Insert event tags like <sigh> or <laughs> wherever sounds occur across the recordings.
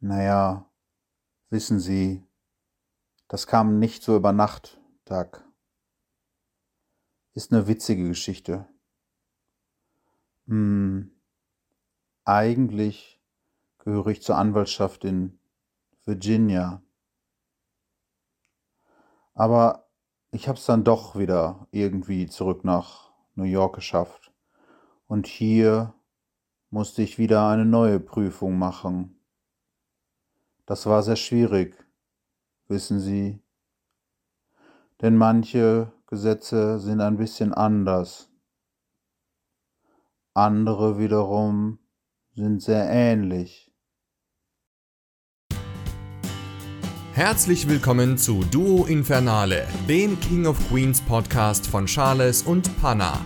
Naja, wissen Sie, das kam nicht so über Nacht, Doug. Ist eine witzige Geschichte. Hm, eigentlich gehöre ich zur Anwaltschaft in Virginia. Aber ich habe es dann doch wieder irgendwie zurück nach New York geschafft. Und hier musste ich wieder eine neue Prüfung machen. Das war sehr schwierig, wissen Sie. Denn manche Gesetze sind ein bisschen anders. Andere wiederum sind sehr ähnlich. Herzlich willkommen zu Duo Infernale, dem King of Queens Podcast von Charles und Panna.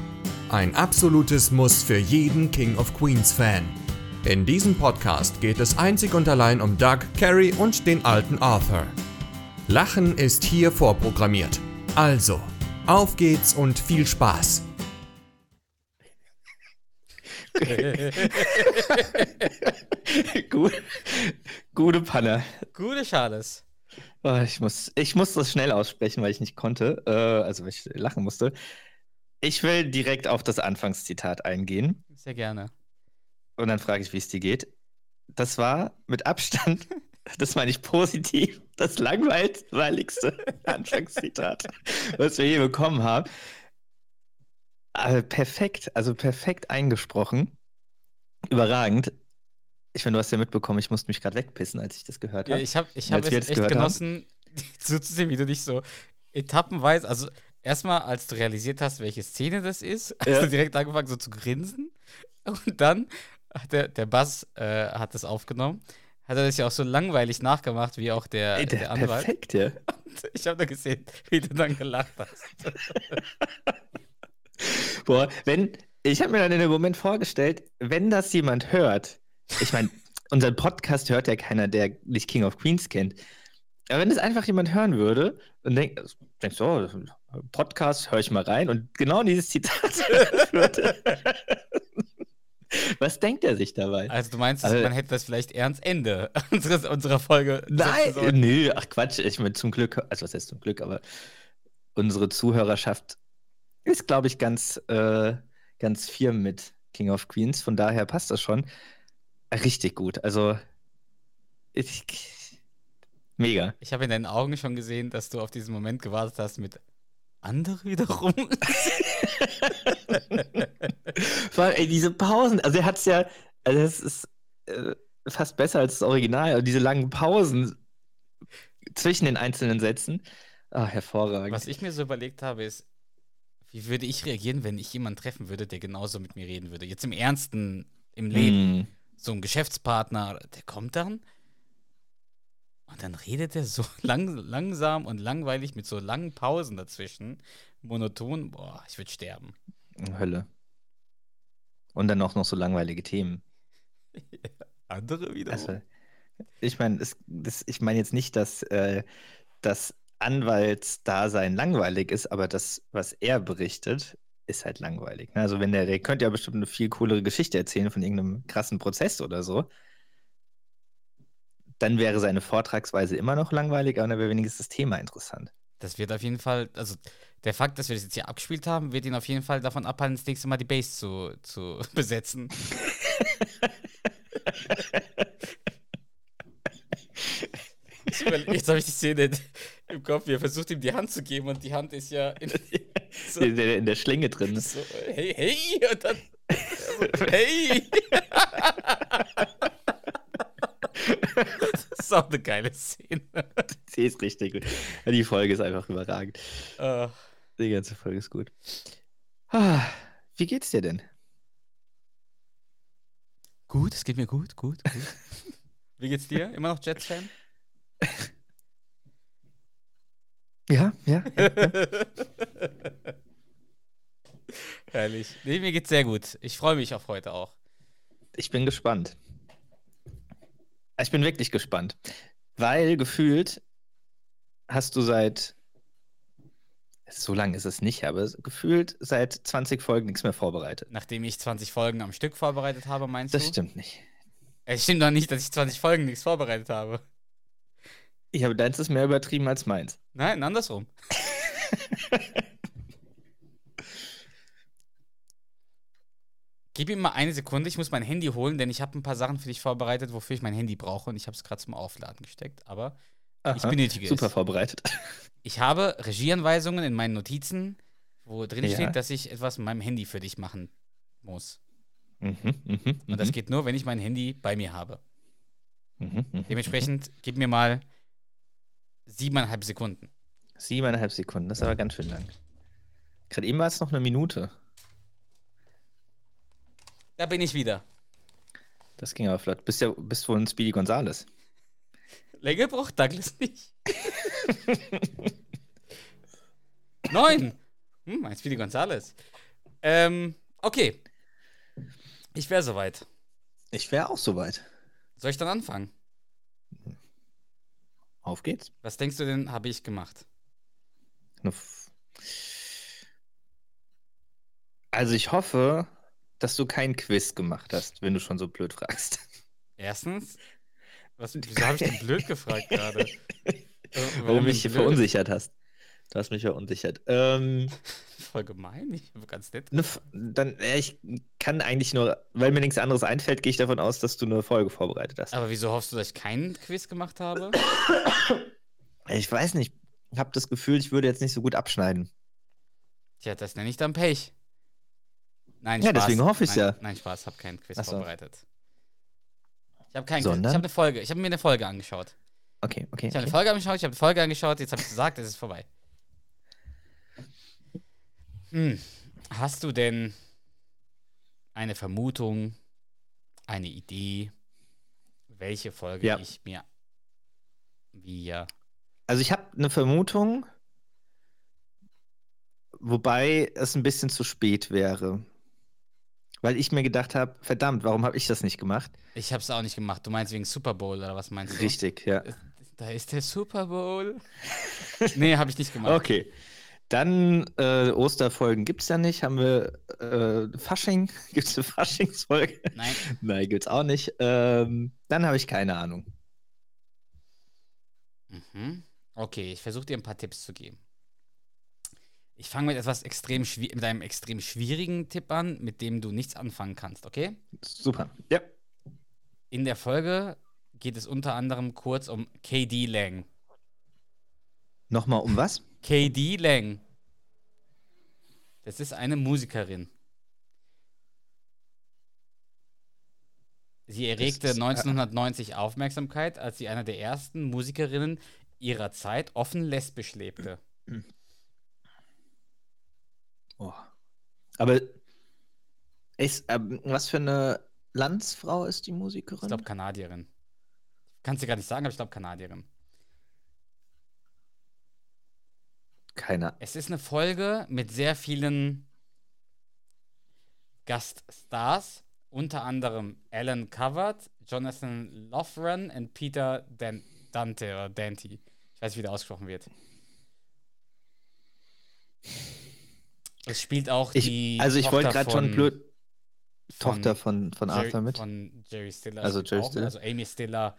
Ein absolutes Muss für jeden King of Queens Fan. In diesem Podcast geht es einzig und allein um Doug, Carrie und den alten Arthur. Lachen ist hier vorprogrammiert. Also, auf geht's und viel Spaß. <laughs> Gut, gute Panne. Gute Charles. Oh, ich, muss, ich muss das schnell aussprechen, weil ich nicht konnte, äh, also weil ich lachen musste. Ich will direkt auf das Anfangszitat eingehen. Sehr gerne. Und dann frage ich, wie es dir geht. Das war mit Abstand, <laughs> das meine ich positiv, das langweiligste <laughs> Anfangszitat, was wir je bekommen haben. Aber perfekt, also perfekt eingesprochen. Überragend. Ich meine, du hast ja mitbekommen, ich musste mich gerade wegpissen, als ich das gehört habe. Ja, ich habe ich hab es echt genossen, <laughs> zuzusehen, wie du dich so etappenweise, also erstmal, als du realisiert hast, welche Szene das ist, hast ja. du direkt angefangen so zu grinsen. Und dann <laughs> der, der Bass äh, hat das aufgenommen. Hat er das ja auch so langweilig nachgemacht, wie auch der, Ey, der, der Anwalt. Perfekt, ja. <laughs> Und ich habe da gesehen, wie du dann gelacht hast. <laughs> Boah, wenn, ich habe mir dann in dem Moment vorgestellt, wenn das jemand hört, ich meine, unseren Podcast hört ja keiner, der nicht King of Queens kennt. Aber wenn das einfach jemand hören würde und denkt, denkst du, oh, Podcast, höre ich mal rein und genau dieses Zitat würde. <laughs> Was denkt er sich dabei? Also du meinst, also, man hätte das vielleicht eher ans Ende <laughs> unseres, unserer Folge. Nein, nö, ach Quatsch, ich meine zum Glück, also was heißt zum Glück, aber unsere Zuhörerschaft ist, glaube ich, ganz, äh, ganz firm mit King of Queens. Von daher passt das schon. Richtig gut. Also ich, mega. Ich habe in deinen Augen schon gesehen, dass du auf diesen Moment gewartet hast mit andere wiederum. <laughs> Vor allem, ey, diese Pausen, also er hat es ja, also das ist äh, fast besser als das Original, also diese langen Pausen zwischen den einzelnen Sätzen. Ah, hervorragend. Was ich mir so überlegt habe, ist, wie würde ich reagieren, wenn ich jemanden treffen würde, der genauso mit mir reden würde? Jetzt im Ernsten, im Leben. Mm. So ein Geschäftspartner, der kommt dann und dann redet er so <laughs> lang, langsam und langweilig mit so langen Pausen dazwischen. Monoton. Boah, ich würde sterben. Hölle. Und dann auch noch so langweilige Themen. <laughs> Andere wieder. Also, ich meine, ich meine jetzt nicht, dass äh, das Anwaltsdasein langweilig ist, aber das, was er berichtet, ist halt langweilig. Ne? Also wenn der, der könnte ja bestimmt eine viel coolere Geschichte erzählen von irgendeinem krassen Prozess oder so dann wäre seine Vortragsweise immer noch langweilig, aber dann wäre wenigstens das Thema interessant. Das wird auf jeden Fall, also der Fakt, dass wir das jetzt hier abgespielt haben, wird ihn auf jeden Fall davon abhalten, das nächste Mal die Base zu, zu <laughs> besetzen. jetzt habe ich die Szene im Kopf, wie er versucht ihm die Hand zu geben und die Hand ist ja in, so, in, der, in der Schlinge drin. So, hey, hey, und dann, also, hey. <laughs> <laughs> das ist auch eine geile Szene. <laughs> Sie ist richtig gut. Die Folge ist einfach überragend. Uh. Die ganze Folge ist gut. Ah, wie geht's dir denn? Gut, es geht mir gut, gut, gut. <laughs> Wie geht's dir? Immer noch Jets-Fan? Ja, ja. ja, ja. Herrlich. Nee, mir geht's sehr gut. Ich freue mich auf heute auch. Ich bin gespannt. Ich bin wirklich gespannt, weil gefühlt hast du seit so lange ist es nicht, aber gefühlt seit 20 Folgen nichts mehr vorbereitet. Nachdem ich 20 Folgen am Stück vorbereitet habe, meinst das du? Das stimmt nicht. Es stimmt doch nicht, dass ich 20 Folgen nichts vorbereitet habe. Ich habe deins ist mehr übertrieben als meins. Nein, andersrum. <laughs> Gib ihm mal eine Sekunde, ich muss mein Handy holen, denn ich habe ein paar Sachen für dich vorbereitet, wofür ich mein Handy brauche und ich habe es gerade zum Aufladen gesteckt, aber ich Aha, benötige Super es. vorbereitet. Ich habe Regieanweisungen in meinen Notizen, wo drin Ja. steht, dass ich etwas mit meinem Handy für dich machen muss. Mhm, mhm, Und das geht nur, wenn ich mein Handy bei mir habe. mhm, mhm. Dementsprechend gib mir mal siebeneinhalb Sekunden. Siebeneinhalb Sekunden, das ist aber ganz schön lang. Gerade eben war es noch eine Minute. Da bin ich wieder. Das ging aber flott. Bist ja bist wohl ein Speedy Gonzales. Länge braucht Douglas nicht. Neun. Hm, ein Speedy Gonzales. Ähm, okay. Ich wäre soweit. Ich wäre auch soweit. Soll ich dann anfangen? Auf geht's. Was denkst du denn, habe ich gemacht? Also ich hoffe, dass du kein Quiz gemacht hast, wenn du schon so blöd fragst. Erstens, was, wieso habe ich denn blöd gefragt gerade? <laughs> Äh, Warum du mich verunsichert hast. Du hast mich verunsichert. Ähm, <laughs> Voll gemein, ich bin ganz nett. F- dann, ja, ich kann eigentlich nur, weil mir nichts anderes einfällt, gehe ich davon aus, dass du eine Folge vorbereitet hast. Aber wieso hoffst du, dass ich keinen Quiz gemacht habe? <coughs> Ich weiß nicht. Ich habe das Gefühl, ich würde jetzt nicht so gut abschneiden. Tja, das nenne ich dann Pech. Nein, Ja, Spaß. deswegen hoffe nein, ja. Nein, Spaß, hab keinen Quiz so. vorbereitet. Ich habe keinen Quiz. Ich Sondern? habe eine Folge. Ich habe mir eine Folge angeschaut. Okay, okay. Ich habe eine okay. Folge angeschaut, ich habe eine Folge angeschaut, jetzt habe ich gesagt, es ist vorbei. Hm. Hast du denn eine Vermutung, eine Idee, welche Folge Ja. ich mir wir Also ich habe eine Vermutung, wobei es ein bisschen zu spät wäre. Weil ich mir gedacht habe, verdammt, warum habe ich das nicht gemacht? Ich habe es auch nicht gemacht. Du meinst wegen Super Bowl oder was meinst du? Richtig, ja. Da ist der Super Bowl. <laughs> nee, habe ich nicht gemacht. Okay. Dann äh, Osterfolgen gibt es ja nicht. Haben wir äh, Fasching? <laughs> Gibt es eine Faschingsfolge? Nein. <laughs> Nein, gibt's auch nicht. Ähm, dann habe ich keine Ahnung. Mhm. Okay, ich versuche dir ein paar Tipps zu geben. Ich fange mit etwas extrem mit einem extrem schwierigen Tipp an, mit dem du nichts anfangen kannst, okay? Super. Ja. In der Folge geht es unter anderem kurz um KD Lang. Nochmal um was? KD Lang. Das ist eine Musikerin. Sie erregte ist, äh, 1990 Aufmerksamkeit, als sie eine der ersten Musikerinnen ihrer Zeit offen lesbisch lebte. Oh. Aber ist, ähm, was für eine Landsfrau ist die Musikerin? Ich glaube Kanadierin. Kannst du gar nicht sagen, aber ich glaube Kanadierin. Keiner. Es ist eine Folge mit sehr vielen Gaststars, unter anderem Alan Covert, Jonathan Loughran und Peter Dan Dante oder Dante. Ich weiß nicht, wie der ausgesprochen wird. Es spielt auch Ich, die. also ich wollte Tochter gerade schon von- blöd. von Tochter von, von Jerry, Arthur mit. Von Jerry Stiller. Also Jerry auch. Stiller. Also Amy Stiller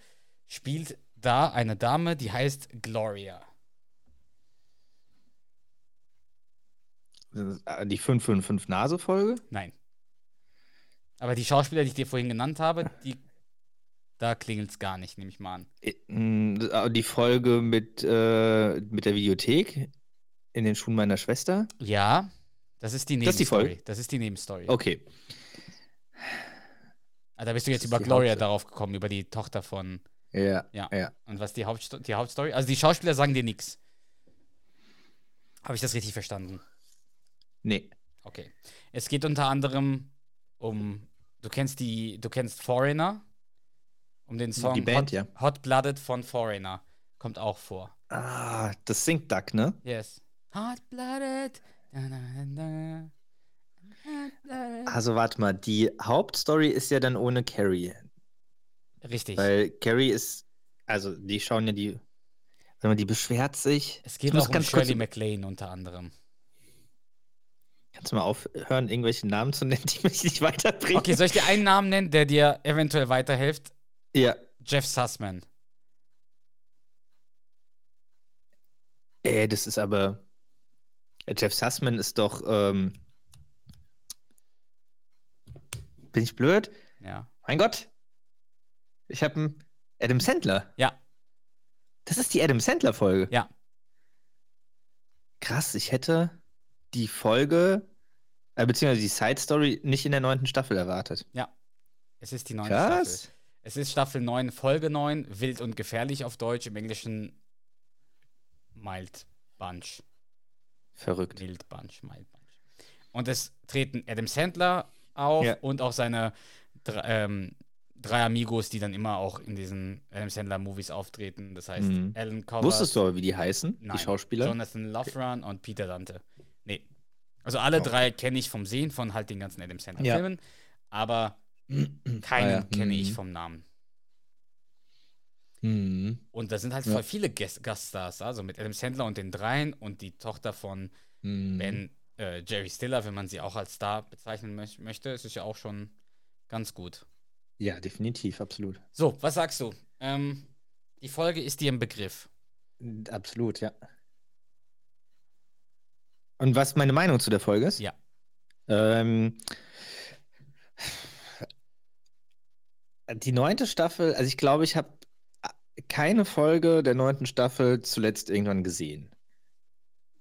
spielt da eine Dame, die heißt Gloria. Äh, Die 555-Nase-Folge? Nein. Aber die Schauspieler, die ich dir vorhin genannt habe, die, da klingelt es gar nicht, nehme ich mal an. Mh, Die Folge mit, äh, mit der Videothek in den Schuhen meiner Schwester? Ja, das ist die Das Nebenstory. Folge? Das ist die Nebenstory. Okay. Ah, da bist du jetzt Das über Gloria Hauptstory. darauf gekommen, über die Tochter von. Ja. Ja. ja. Und was die, Hauptsto die Hauptstory? Also die Schauspieler sagen dir nichts. Habe ich das richtig verstanden? Nee. Okay. Es geht unter anderem um. Du kennst die. Du kennst Foreigner? Um den Song Die Band, Hot, ja. Hot Blooded von Foreigner. Kommt auch vor. Ah, das singt Duck, ne? Yes. Hot Blooded. Also warte mal, die Hauptstory ist ja dann ohne Carrie. Richtig. Weil Carrie ist, also die schauen ja die, wenn man die beschwert sich. es geht auch um ganz Shirley MacLaine unter anderem. Kannst du mal aufhören, irgendwelche Namen zu nennen, die mich nicht weiterbringen? Okay, soll ich dir einen Namen nennen, der dir eventuell weiterhilft? Ja. Jeff Sussman. Äh, das ist aber. Jeff Sussman ist doch. Ähm, bin ich blöd? Ja. Mein Gott. Ich habe einen Adam Sandler. Ja. Das ist die Adam Sandler-Folge. Ja. Krass, ich hätte die Folge, äh, beziehungsweise die Side-Story, nicht in der neunten Staffel erwartet. Ja. Es ist die neunte Staffel. Krass. Es ist Staffel 9, Folge 9, wild und gefährlich auf Deutsch, im Englischen Mild Bunch. Verrückt. Wild Bunch, Mild Bunch. Und es treten Adam Sandler auf Ja. und auch seine dr ähm, drei Amigos, die dann immer auch in diesen Adam Sandler Movies auftreten. Das heißt, Mhm. Alan Covers. Wusstest du aber, wie die heißen, Nein, die Schauspieler? Jonathan Loughran und Peter Dante. Nee. Also alle Okay. drei kenne ich vom Sehen von halt den ganzen Adam Ja. Sandler-Filmen, aber <clears throat> keinen Ah, ja. kenne ich Mhm. vom Namen. Mhm. Und da sind halt Ja. voll viele Gast Gaststars, also mit Adam Sandler und den dreien und die Tochter von Mhm. Ben äh, Jerry Stiller, wenn man sie auch als Star bezeichnen möch möchte, ist es ja auch schon ganz gut. Ja, definitiv, absolut. So, was sagst du? Ähm, die Folge ist dir im Begriff. Absolut, ja. Und was meine Meinung zu der Folge ist? Ja. Ähm, die neunte Staffel, also ich glaube, ich habe keine Folge der neunten Staffel zuletzt irgendwann gesehen.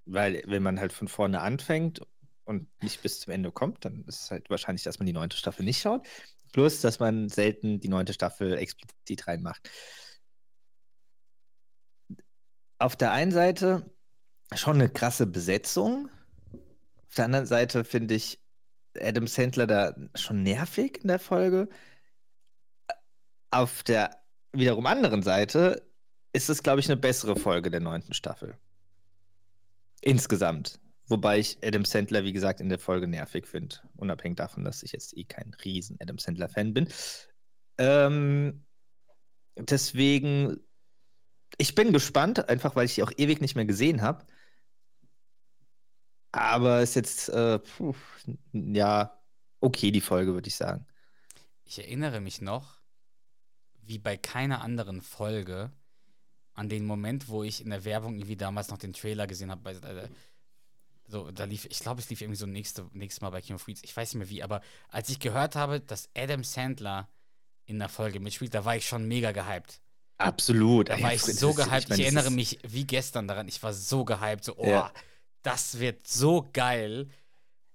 Weil, wenn man halt von vorne anfängt und nicht bis zum Ende kommt, dann ist es halt wahrscheinlich, dass man die neunte Staffel nicht schaut. Plus, dass man selten die neunte Staffel explizit reinmacht. Auf der einen Seite schon eine krasse Besetzung. Auf der anderen Seite finde ich Adam Sandler da schon nervig in der Folge. Auf der wiederum anderen Seite ist es, glaube ich, eine bessere Folge der neunten Staffel. Insgesamt. Wobei ich Adam Sandler, wie gesagt, in der Folge nervig finde. Unabhängig davon, dass ich jetzt eh kein riesen Adam Sandler-Fan bin. Ähm, deswegen, ich bin gespannt, einfach weil ich die auch ewig nicht mehr gesehen habe. Aber ist jetzt, äh, puh, ja, okay, die Folge, würde ich sagen. Ich erinnere mich noch, wie bei keiner anderen Folge, an den Moment, wo ich in der Werbung irgendwie damals noch den Trailer gesehen habe. Äh, so, da lief, ich glaube, es lief irgendwie so nächste, nächstes Mal bei King of Queens. Ich weiß nicht mehr wie, aber als ich gehört habe, dass Adam Sandler in der Folge mitspielt, da war ich schon mega gehypt. Absolut. Da war ich das so gehypt. Ich, das erinnere mich wie gestern daran. Ich war so gehypt. So, oh, Ja. das wird so geil.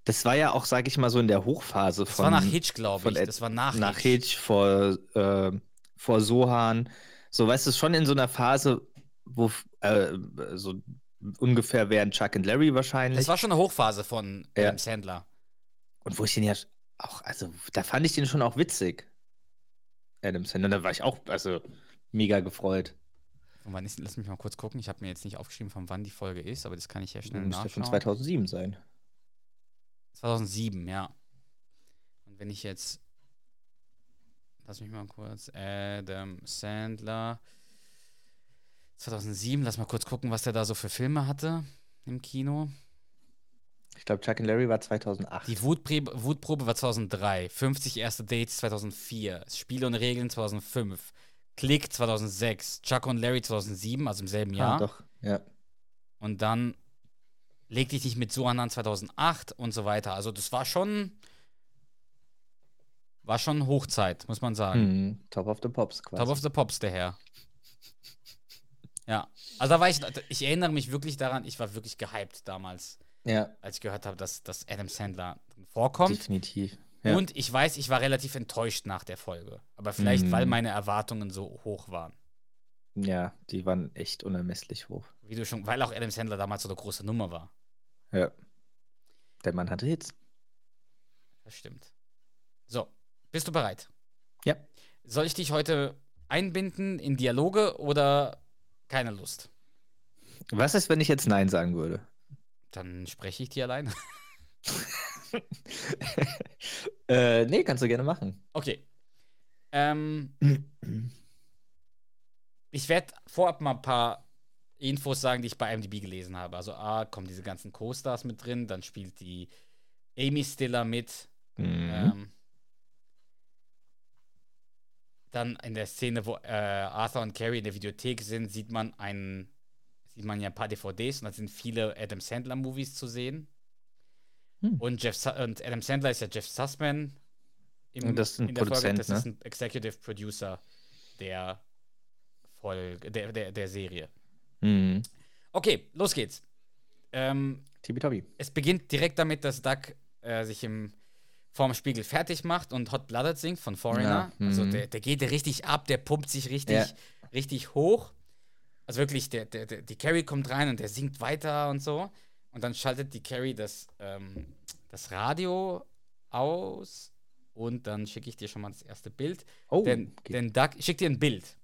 Das war ja auch, sag ich mal, so in der Hochphase Das von. war nach Hitch, glaube ich. Das war nach, nach Hitch, vor, äh, vor Sohan. So, weißt du, schon in so einer Phase, wo äh, so ungefähr wären Chuck und Larry wahrscheinlich. Das war schon eine Hochphase von Ja. Adam Sandler. und wo ich den ja auch, also da fand ich den schon auch witzig. Adam Sandler, da war ich auch, also mega gefreut. Und wann ist, lass mich mal kurz gucken. Ich habe mir jetzt nicht aufgeschrieben, von wann die Folge ist, aber das kann ich ja schnell Müsste von nachschauen. 2007 sein. 2007, ja. Und wenn ich jetzt. Lass mich mal kurz. Adam Sandler. 2007, lass mal kurz gucken, was der da so für Filme hatte im Kino. Ich glaube, Chuck und Larry war 2008. Die Wutprobe, Wutprobe war 2003. 50 erste Dates 2004. Spiele und Regeln 2005. Click 2006. Chuck und Larry 2007, also im selben Jahr. Ah, doch, ja. Und dann Leg dich nicht mit so an 2008 und so weiter. Also das war schon war schon Hochzeit, muss man sagen. Hm, Top of the Pops quasi. Top of the Pops, der Herr. Ja, also da war ich, ich erinnere mich wirklich daran, ich war wirklich gehypt damals, ja, als ich gehört habe, dass, dass Adam Sandler vorkommt. definitiv. Ja. Und ich weiß, ich war relativ enttäuscht nach der Folge. Aber vielleicht, Mhm. weil meine Erwartungen so hoch waren. ja, die waren echt unermesslich hoch. Wie du schon, weil auch Adam Sandler damals so eine große Nummer war. Ja. Der Mann hatte Hits. Das stimmt. So, bist du bereit? Ja. Soll ich dich heute einbinden in Dialoge oder keine Lust? Was ist, wenn ich jetzt Nein sagen würde? Dann spreche ich dir alleine. <laughs> <laughs> äh, nee, kannst du gerne machen. Okay. Ähm, ich werde vorab mal ein paar Infos sagen, die ich bei IMDb gelesen habe. Also A, kommen diese ganzen Co-Stars mit drin, dann spielt die Amy Stiller mit. Mhm. Ähm, dann in der Szene, wo äh, Arthur und Carrie in der Videothek sind, sieht man einen, sieht man ja ein paar DVDs und da sind viele Adam Sandler Movies zu sehen. Hm. Und, Jeff und Adam Sandler ist ja Jeff Sussman im, Und das ist ein in der Folge. Produzent, Das ne? ist ein Executive Producer der Folge, der, der, der Serie. Mhm. Okay, los geht's. Ähm, Tibi es beginnt direkt damit, dass Doug äh, sich im vorm Spiegel fertig macht und Hot Blooded singt von Foreigner. Ja, Also mhm. der, der geht richtig ab, der pumpt sich richtig, Ja. richtig hoch. Also wirklich, der, der, der, die Carrie kommt rein und der singt weiter und so. Und dann schaltet die Carrie das, ähm, das Radio aus und dann schicke ich dir schon mal das erste Bild. Oh, denn, okay. denn Doug, ich schicke dir ein Bild.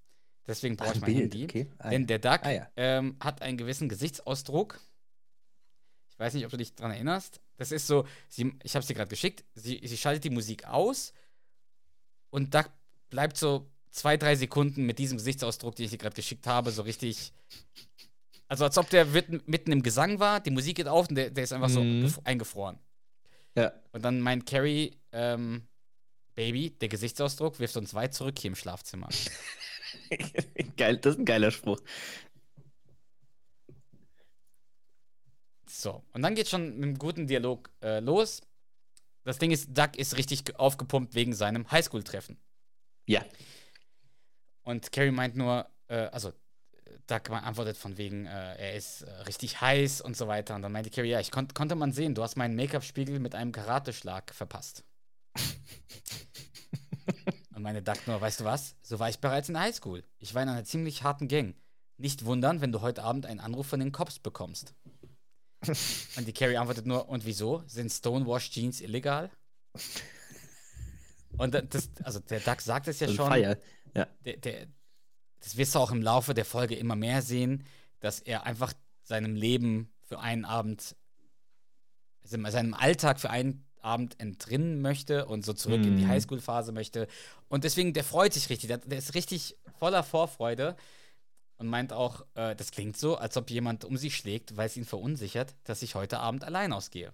Deswegen brauche ich ein mein Bild, Handy. okay. Ah, Denn der Duck Ah, ja. ähm, hat einen gewissen Gesichtsausdruck. Ich weiß nicht, ob du dich daran erinnerst. Das ist so, sie, ich habe es dir gerade geschickt, sie, sie schaltet die Musik aus und Duck bleibt so zwei, drei Sekunden mit diesem Gesichtsausdruck, den ich dir gerade geschickt habe, so richtig. Also als ob der mitten, im Gesang war, die Musik geht auf und der, der ist einfach so Mhm. gef- eingefroren. Ja. Und dann meint Carrie, ähm, Baby, der Gesichtsausdruck wirft uns weit zurück hier im Schlafzimmer. <laughs> Geil, das ist ein geiler Spruch. So, und dann geht schon mit einem guten Dialog äh, los. Das Ding ist, Doug ist richtig ge- aufgepumpt wegen seinem Highschool-Treffen. Ja. Und Carrie meint nur, äh, also Doug antwortet von wegen, äh, er ist äh, richtig heiß und so weiter. Und dann meinte Carrie, ja, ich kon konnte man sehen, du hast meinen Make-up-Spiegel mit einem Karateschlag verpasst. <laughs> und meine Doug nur, weißt du was? So war ich bereits in der Highschool. Ich war in einer ziemlich harten Gang. Nicht wundern, wenn du heute Abend einen Anruf von den Cops bekommst. Und die Carrie antwortet nur, und wieso? Sind Stonewash Jeans illegal? Und da- das, also der Duck sagt es ja schon. Feier. Ja. Der, der, das wirst du auch im Laufe der Folge immer mehr sehen, dass er einfach seinem Leben für einen Abend, also seinem Alltag für einen Abend entrinnen möchte und so zurück in die Mhm. Highschool-Phase möchte. Und deswegen, der freut sich richtig. Der, der ist richtig voller Vorfreude und meint auch, äh, das klingt so, als ob jemand um sich schlägt, weil es ihn verunsichert, dass ich heute Abend allein ausgehe.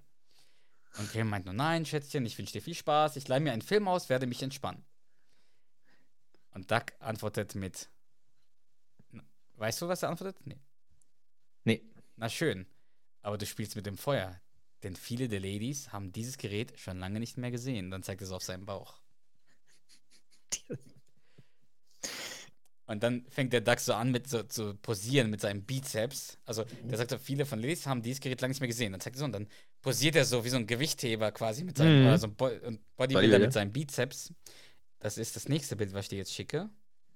Und Graham meint nur, nein, Schätzchen, ich wünsche dir viel Spaß, ich leih mir einen Film aus, werde mich entspannen. Und Duck antwortet mit, weißt du, was er antwortet? Nee. Nee. Na schön, aber du spielst mit dem Feuer, denn viele der Ladies haben dieses Gerät schon lange nicht mehr gesehen. Dann zeigt es auf seinen Bauch. Und dann fängt der Duck so an, mit so zu posieren mit seinem Bizeps. Also, der sagt so, viele von Ladies haben dieses Gerät lange nicht mehr gesehen. Dann zeigt er so und dann posiert er so wie so ein Gewichtheber quasi mit seinem, Mhm. oder so ein Bo Bodybuilder mit seinem Bizeps. Das ist das nächste Bild, was ich dir jetzt schicke.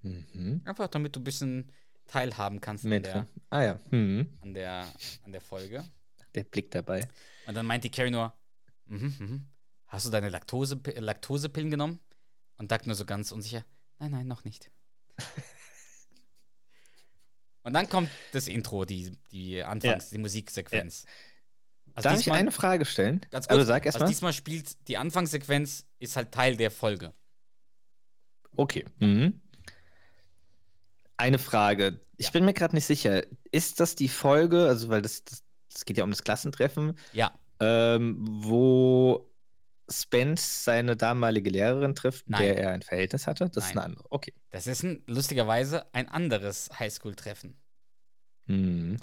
Mhm. Einfach damit du ein bisschen teilhaben kannst an der, ah ja. Mhm. an, der, an der Folge. Der Blick dabei. Und dann meint die Carrie nur, mhm, mhm. hast du deine Laktose, Laktosepillen genommen? Und Doug nur so ganz unsicher, nein, nein, noch nicht. <laughs> Und dann kommt das Intro, die, die Anfangs-, die Musiksequenz. Also Darf ich eine Frage stellen? Ganz Also kurz, sag erst also mal. diesmal spielt die Anfangssequenz ist halt Teil der Folge. Okay. Mhm. Eine Frage. Ich Ja. bin mir gerade nicht sicher. Ist das die Folge, also weil das, das, das geht ja um das Klassentreffen, Ja, ähm, wo Spence seine damalige Lehrerin trifft, mit Nein. der er ein Verhältnis hatte? Das ist Nein. eine andere. Okay. das ist ein, lustigerweise ein anderes Highschool-Treffen. Mhm.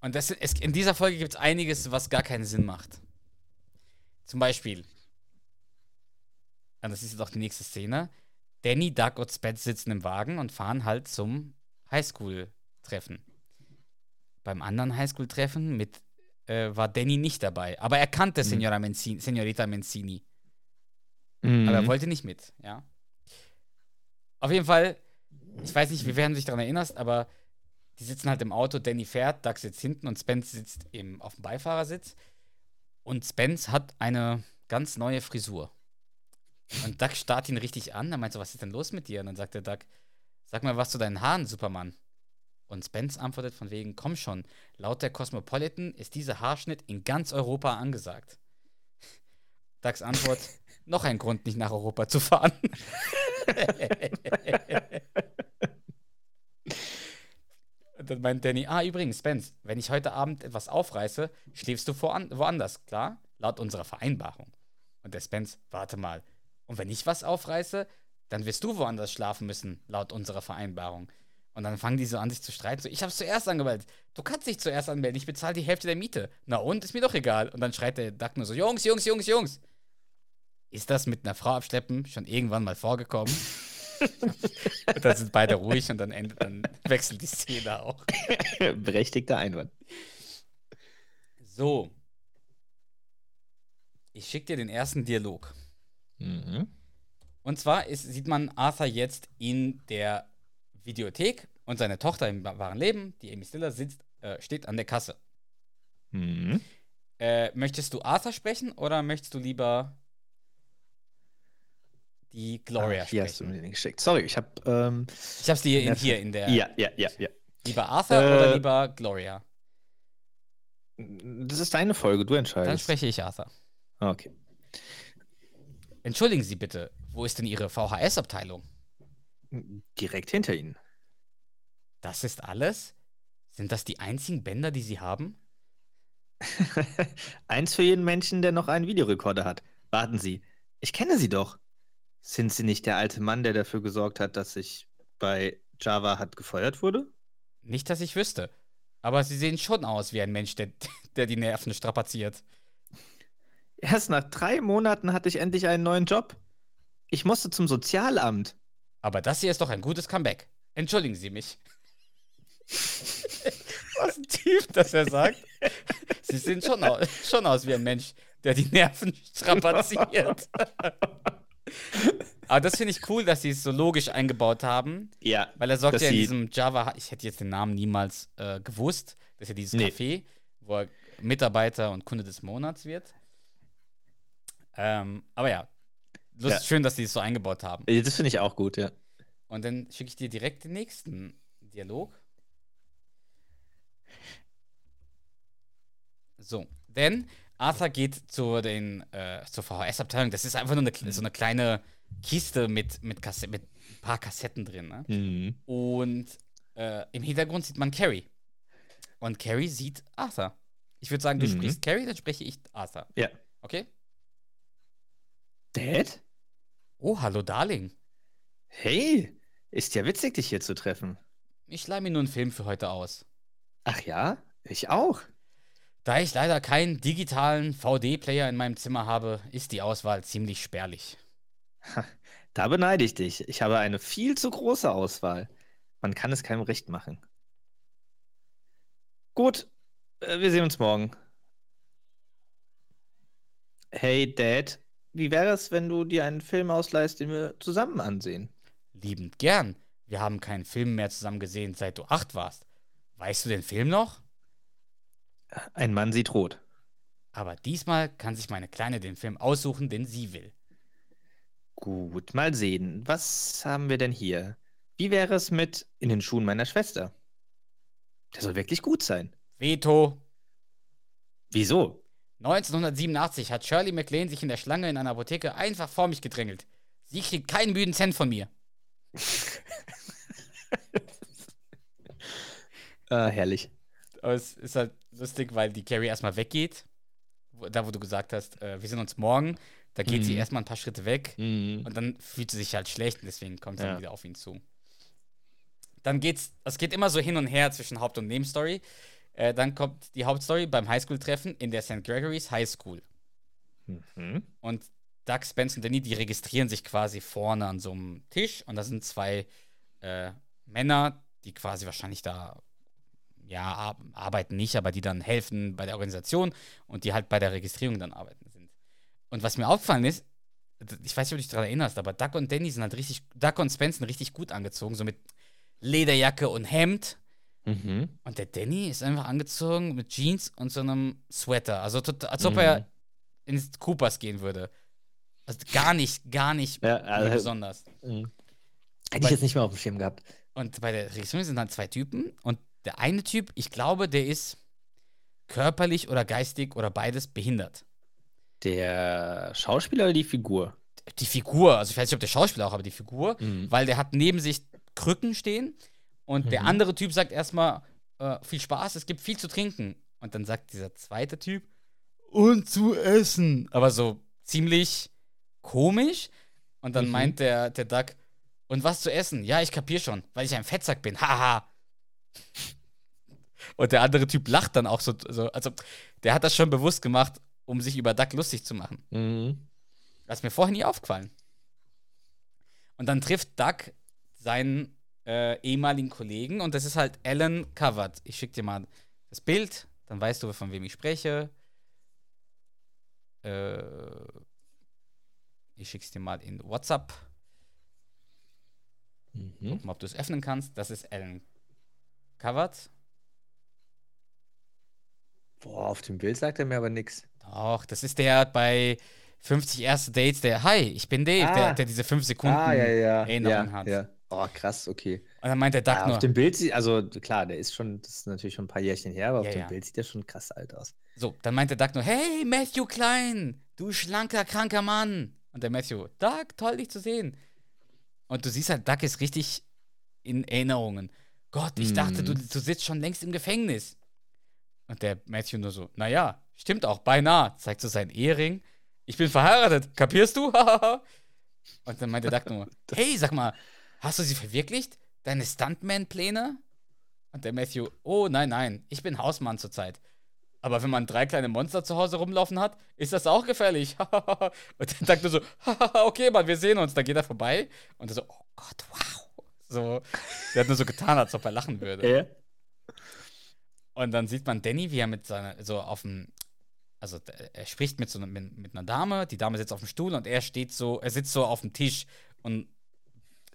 Und das, es, in dieser Folge gibt es einiges, was gar keinen Sinn macht. Zum Beispiel, und das ist jetzt auch die nächste Szene, Danny, Doug und Spence sitzen im Wagen und fahren halt zum Highschool-Treffen. Beim anderen Highschool-Treffen mit äh, war Danny nicht dabei, aber er kannte Mhm. Signora Menzini, Signorita Menzini. Mhm. Aber er wollte nicht mit, ja. Auf jeden Fall, ich weiß nicht, wie wer du dich daran erinnerst, aber die sitzen halt im Auto, Danny fährt, Doug sitzt hinten und Spence sitzt im, auf dem Beifahrersitz. Und Spence hat eine ganz neue Frisur. Und Doug starrt ihn richtig an. Er meint so, was ist denn los mit dir? Und dann sagt der Doug, sag mal was zu deinen Haaren, Superman. Und Spence antwortet von wegen, komm schon, laut der Cosmopolitan ist dieser Haarschnitt in ganz Europa angesagt. Dougs Antwort, <laughs> noch ein Grund, nicht nach Europa zu fahren. Und <laughs> dann meint Danny, ah, übrigens, Spence, wenn ich heute Abend etwas aufreiße, schläfst du voran, woanders, klar? Laut unserer Vereinbarung. Und der Spence, warte mal. Und wenn ich was aufreiße, dann wirst du woanders schlafen müssen, laut unserer Vereinbarung. Und dann fangen die so an, sich zu streiten. So, ich hab's zuerst angemeldet. Du kannst dich zuerst anmelden. Ich bezahle die Hälfte der Miete. Na und? Ist mir doch egal. Und dann schreit der Duck nur so: Jungs, Jungs, Jungs, Jungs. Ist das mit einer Frau abschleppen schon irgendwann mal vorgekommen? <laughs> und dann sind beide ruhig und dann endet, dann wechselt die Szene auch. <laughs> Berechtigter Einwand. So. Ich schicke dir den ersten Dialog. Mhm. Und zwar ist, sieht man Arthur jetzt in der Videothek und seine Tochter im wahren Leben, die Amy Stiller, sitzt, äh, steht an der Kasse. Mhm. Äh, möchtest du Arthur sprechen oder möchtest du lieber die Gloria Ah, hier hast du sprechen? mir den geschickt. Sorry, ich habe. Ähm, Ich hab's dir in, Nerven. hier in der. ja, ja, ja, ja. Lieber Arthur Äh, oder lieber Gloria? Das ist deine Folge, du Dann entscheidest. spreche ich Arthur. Okay. Entschuldigen Sie bitte, wo ist denn Ihre VHS-Abteilung? Direkt hinter Ihnen. Das ist alles? Sind das die einzigen Bänder, die Sie haben? <laughs> Eins für jeden Menschen, der noch einen Videorekorder hat. Warten Sie, ich kenne Sie doch. Sind Sie nicht der alte Mann, der dafür gesorgt hat, dass ich bei Java hat gefeuert wurde? Nicht, dass ich wüsste. Aber Sie sehen schon aus wie ein Mensch, der, <laughs> der die Nerven strapaziert. Erst nach drei Monaten hatte ich endlich einen neuen Job. Ich musste zum Sozialamt. Aber das hier ist doch ein gutes Comeback. Entschuldigen Sie mich. Was ein Typ, dass er sagt. Sie sehen schon, au schon aus wie ein Mensch, der die Nerven strapaziert. Aber das finde ich cool, dass sie es so logisch eingebaut haben, Ja, weil er sorgt Dass ja in diesem Java, ich hätte jetzt den Namen niemals äh, gewusst, das ist ja dieses Nee. Café, wo er Mitarbeiter und Kunde des Monats wird. Ähm, aber ja, Lust, Ja. schön, dass sie es so eingebaut haben. das finde ich auch gut, ja. Und dann schicke ich dir direkt den nächsten Dialog. So, denn Arthur geht zu den, äh, zur VHS-Abteilung. Das ist einfach nur eine, so eine kleine Kiste mit, mit, Kasse mit ein paar Kassetten drin. Ne? Mhm. Und äh, im Hintergrund sieht man Carrie. Und Carrie sieht Arthur. Ich würde sagen, du Mhm. sprichst Carrie, dann spreche ich Arthur. Ja. Okay? Dad? Oh, hallo, Darling. Hey, ist ja witzig, dich hier zu treffen. Ich leih mir nur einen Film für heute aus. Ach ja, ich auch. Da ich leider keinen digitalen VD-Player in meinem Zimmer habe, ist die Auswahl ziemlich spärlich. Da beneide ich dich. Ich habe eine viel zu große Auswahl. Man kann es keinem recht machen. Gut, äh, wir sehen uns morgen. Hey, Dad, wie wäre es, wenn du dir einen Film ausleihst, den wir zusammen ansehen? Liebend gern. Wir haben keinen Film mehr zusammen gesehen, seit du acht warst. Weißt du den Film noch? Ein Mann sieht rot. Aber diesmal kann sich meine Kleine den Film aussuchen, den sie will. Gut, mal sehen. Was haben wir denn hier? Wie wäre es mit In den Schuhen meiner Schwester? Der soll wirklich gut sein. Veto. Wieso? 1987 hat Shirley MacLaine sich in der Schlange in einer Apotheke einfach vor mich gedrängelt. Sie kriegt keinen müden Cent von mir. Äh, <laughs> herrlich. Aber es ist halt lustig, weil die Carrie erstmal weggeht. Da, wo du gesagt hast, äh, wir sehen uns morgen. Da geht sie Mhm. erstmal ein paar Schritte weg. Mhm. Und dann fühlt sie sich halt schlecht und deswegen kommt sie Ja. dann wieder auf ihn zu. Dann geht's, es geht immer so hin und her zwischen Haupt- und Nebenstory. Äh, dann kommt die Hauptstory beim Highschool-Treffen in der St. Gregory's High School. Mhm. Und Doug, Spence und Danny, die registrieren sich quasi vorne an so einem Tisch und da sind zwei äh, Männer, die quasi wahrscheinlich da, ja, ar- arbeiten nicht, aber die dann helfen bei der Organisation und die halt bei der Registrierung dann arbeiten sind. Und was mir aufgefallen ist, ich weiß nicht, ob du dich daran erinnerst, aber Doug und Danny sind halt richtig, Doug und Spence sind richtig gut angezogen, so mit Lederjacke und Hemd. Mhm. Und der Danny ist einfach angezogen mit Jeans und so einem Sweater. Also als ob Mhm. er ins Coopers gehen würde. Also gar nicht, gar nicht Ja, also- besonders. Mhm. Hätte ich jetzt nicht mehr auf dem Schirm gehabt. Und bei der Registrierung sind dann zwei Typen. Und der eine Typ, ich glaube, der ist körperlich oder geistig oder beides behindert. Der Schauspieler oder die Figur? Die Figur, also ich weiß nicht, ob der Schauspieler auch, aber die Figur, Mhm. weil der hat neben sich Krücken stehen und der Mhm. andere Typ sagt erstmal, äh, viel Spaß, es gibt viel zu trinken. Und dann sagt dieser zweite Typ, und zu essen. Aber so ziemlich komisch. Und dann Mhm. meint der, der Duck, und was zu essen? Ja, ich kapier schon, weil ich ein Fettsack bin. Haha. <laughs> und der andere Typ lacht dann auch so, so. Also, der hat das schon bewusst gemacht, um sich über Duck lustig zu machen. Mhm. Das ist mir vorher nie aufgefallen. Und dann trifft Doug seinen äh, ehemaligen Kollegen und das ist halt Alan Covert. Ich schicke dir mal das Bild, dann weißt du, von wem ich spreche. Äh, ich schicke es dir mal in WhatsApp. Mhm. Guck mal, ob du es öffnen kannst. Das ist Alan Covert. Boah, auf dem Bild sagt er mir aber nichts. Doch, das ist der bei 50 erste Dates, der Hi, ich bin Dave, Ah. der, der diese 5 Sekunden Ah, ja, ja. Erinnerung ja, hat. Ja. Oh, krass, okay. Und dann meint der Duck Ja, nur, auf dem Bild sieht, also klar, der ist schon, das ist natürlich schon ein paar Jährchen her, aber Ja, auf dem ja. Bild sieht er schon krass alt aus. So, dann meinte Doug nur, hey, Matthew Klein, du schlanker, kranker Mann. Und der Matthew, Doug, toll, dich zu sehen. Und du siehst halt, Doug ist richtig in Erinnerungen. Gott, ich dachte, du, Mhm. du sitzt schon längst im Gefängnis. Und der Matthew nur so, naja, stimmt auch, beinahe. Zeigt so seinen Ehering. Ich bin verheiratet, kapierst du? <laughs> Und dann meinte Doug nur, hey, sag mal, hast du sie verwirklicht? Deine Stuntman-Pläne? Und der Matthew, oh nein, nein, ich bin Hausmann zurzeit. Aber wenn man drei kleine Monster zu Hause rumlaufen hat, ist das auch gefährlich. <laughs> und dann sagt er so, <laughs> okay, Mann, wir sehen uns. Dann geht er vorbei und er so, oh Gott, wow. So, der hat nur so getan, als ob er lachen würde. Ja. Und dann sieht man Danny, wie er mit seiner, so auf dem, also er spricht mit so mit, mit einer Dame, die Dame sitzt auf dem Stuhl und er steht so, er sitzt so auf dem Tisch und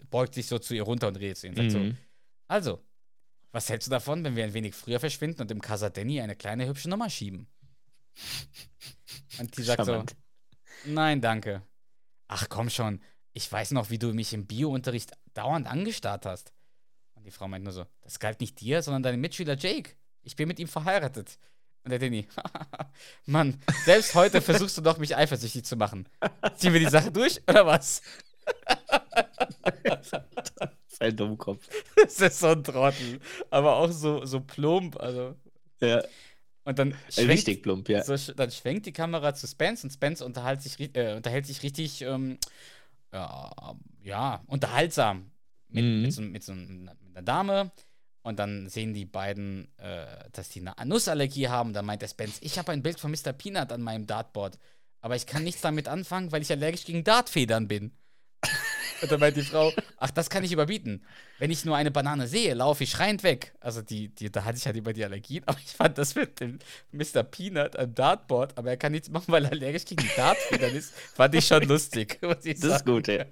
beugt sich so zu ihr runter und redet zu ihr und sagt so, Mhm. also, was hältst du davon, wenn wir ein wenig früher verschwinden und im Casa Danny eine kleine hübsche Nummer schieben? Und die sagt Charmant. so, nein, danke. Ach komm schon, ich weiß noch, wie du mich im Biounterricht dauernd angestarrt hast. Und die Frau meint nur so, das galt nicht dir, sondern deinem Mitschüler Jake. Ich bin mit ihm verheiratet. Und der Danny, <laughs> Mann, selbst heute versuchst du doch, mich eifersüchtig zu machen. Ziehen wir die Sache durch, oder was? <laughs> Sein Dummkopf. Das ist so ein Trottel. Aber auch so, so plump, also. Ja. Und dann schwenkt, Richtig plump, ja. so, dann schwenkt die Kamera zu Spence und Spence unterhält sich, äh, unterhält sich richtig, ähm, ja, ja, unterhaltsam mit, Mhm. mit, so, mit, so einer, mit einer Dame. Und dann sehen die beiden, äh, dass die eine Nussallergie haben. Dann meint der Spence, ich habe ein Bild von Mr. Peanut an meinem Dartboard. Aber ich kann nichts damit anfangen, weil ich allergisch gegen Dartfedern bin. Und dann meint die Frau, ach, das kann ich überbieten. Wenn ich nur eine Banane sehe, laufe ich schreiend weg. Also die, die, da hatte ich halt über die Allergien, aber ich fand das mit dem Mr. Peanut am Dartboard, aber er kann nichts machen, weil er allergisch gegen Dartfedern ist, fand ich schon lustig. <laughs> ich Das ist gut, ja.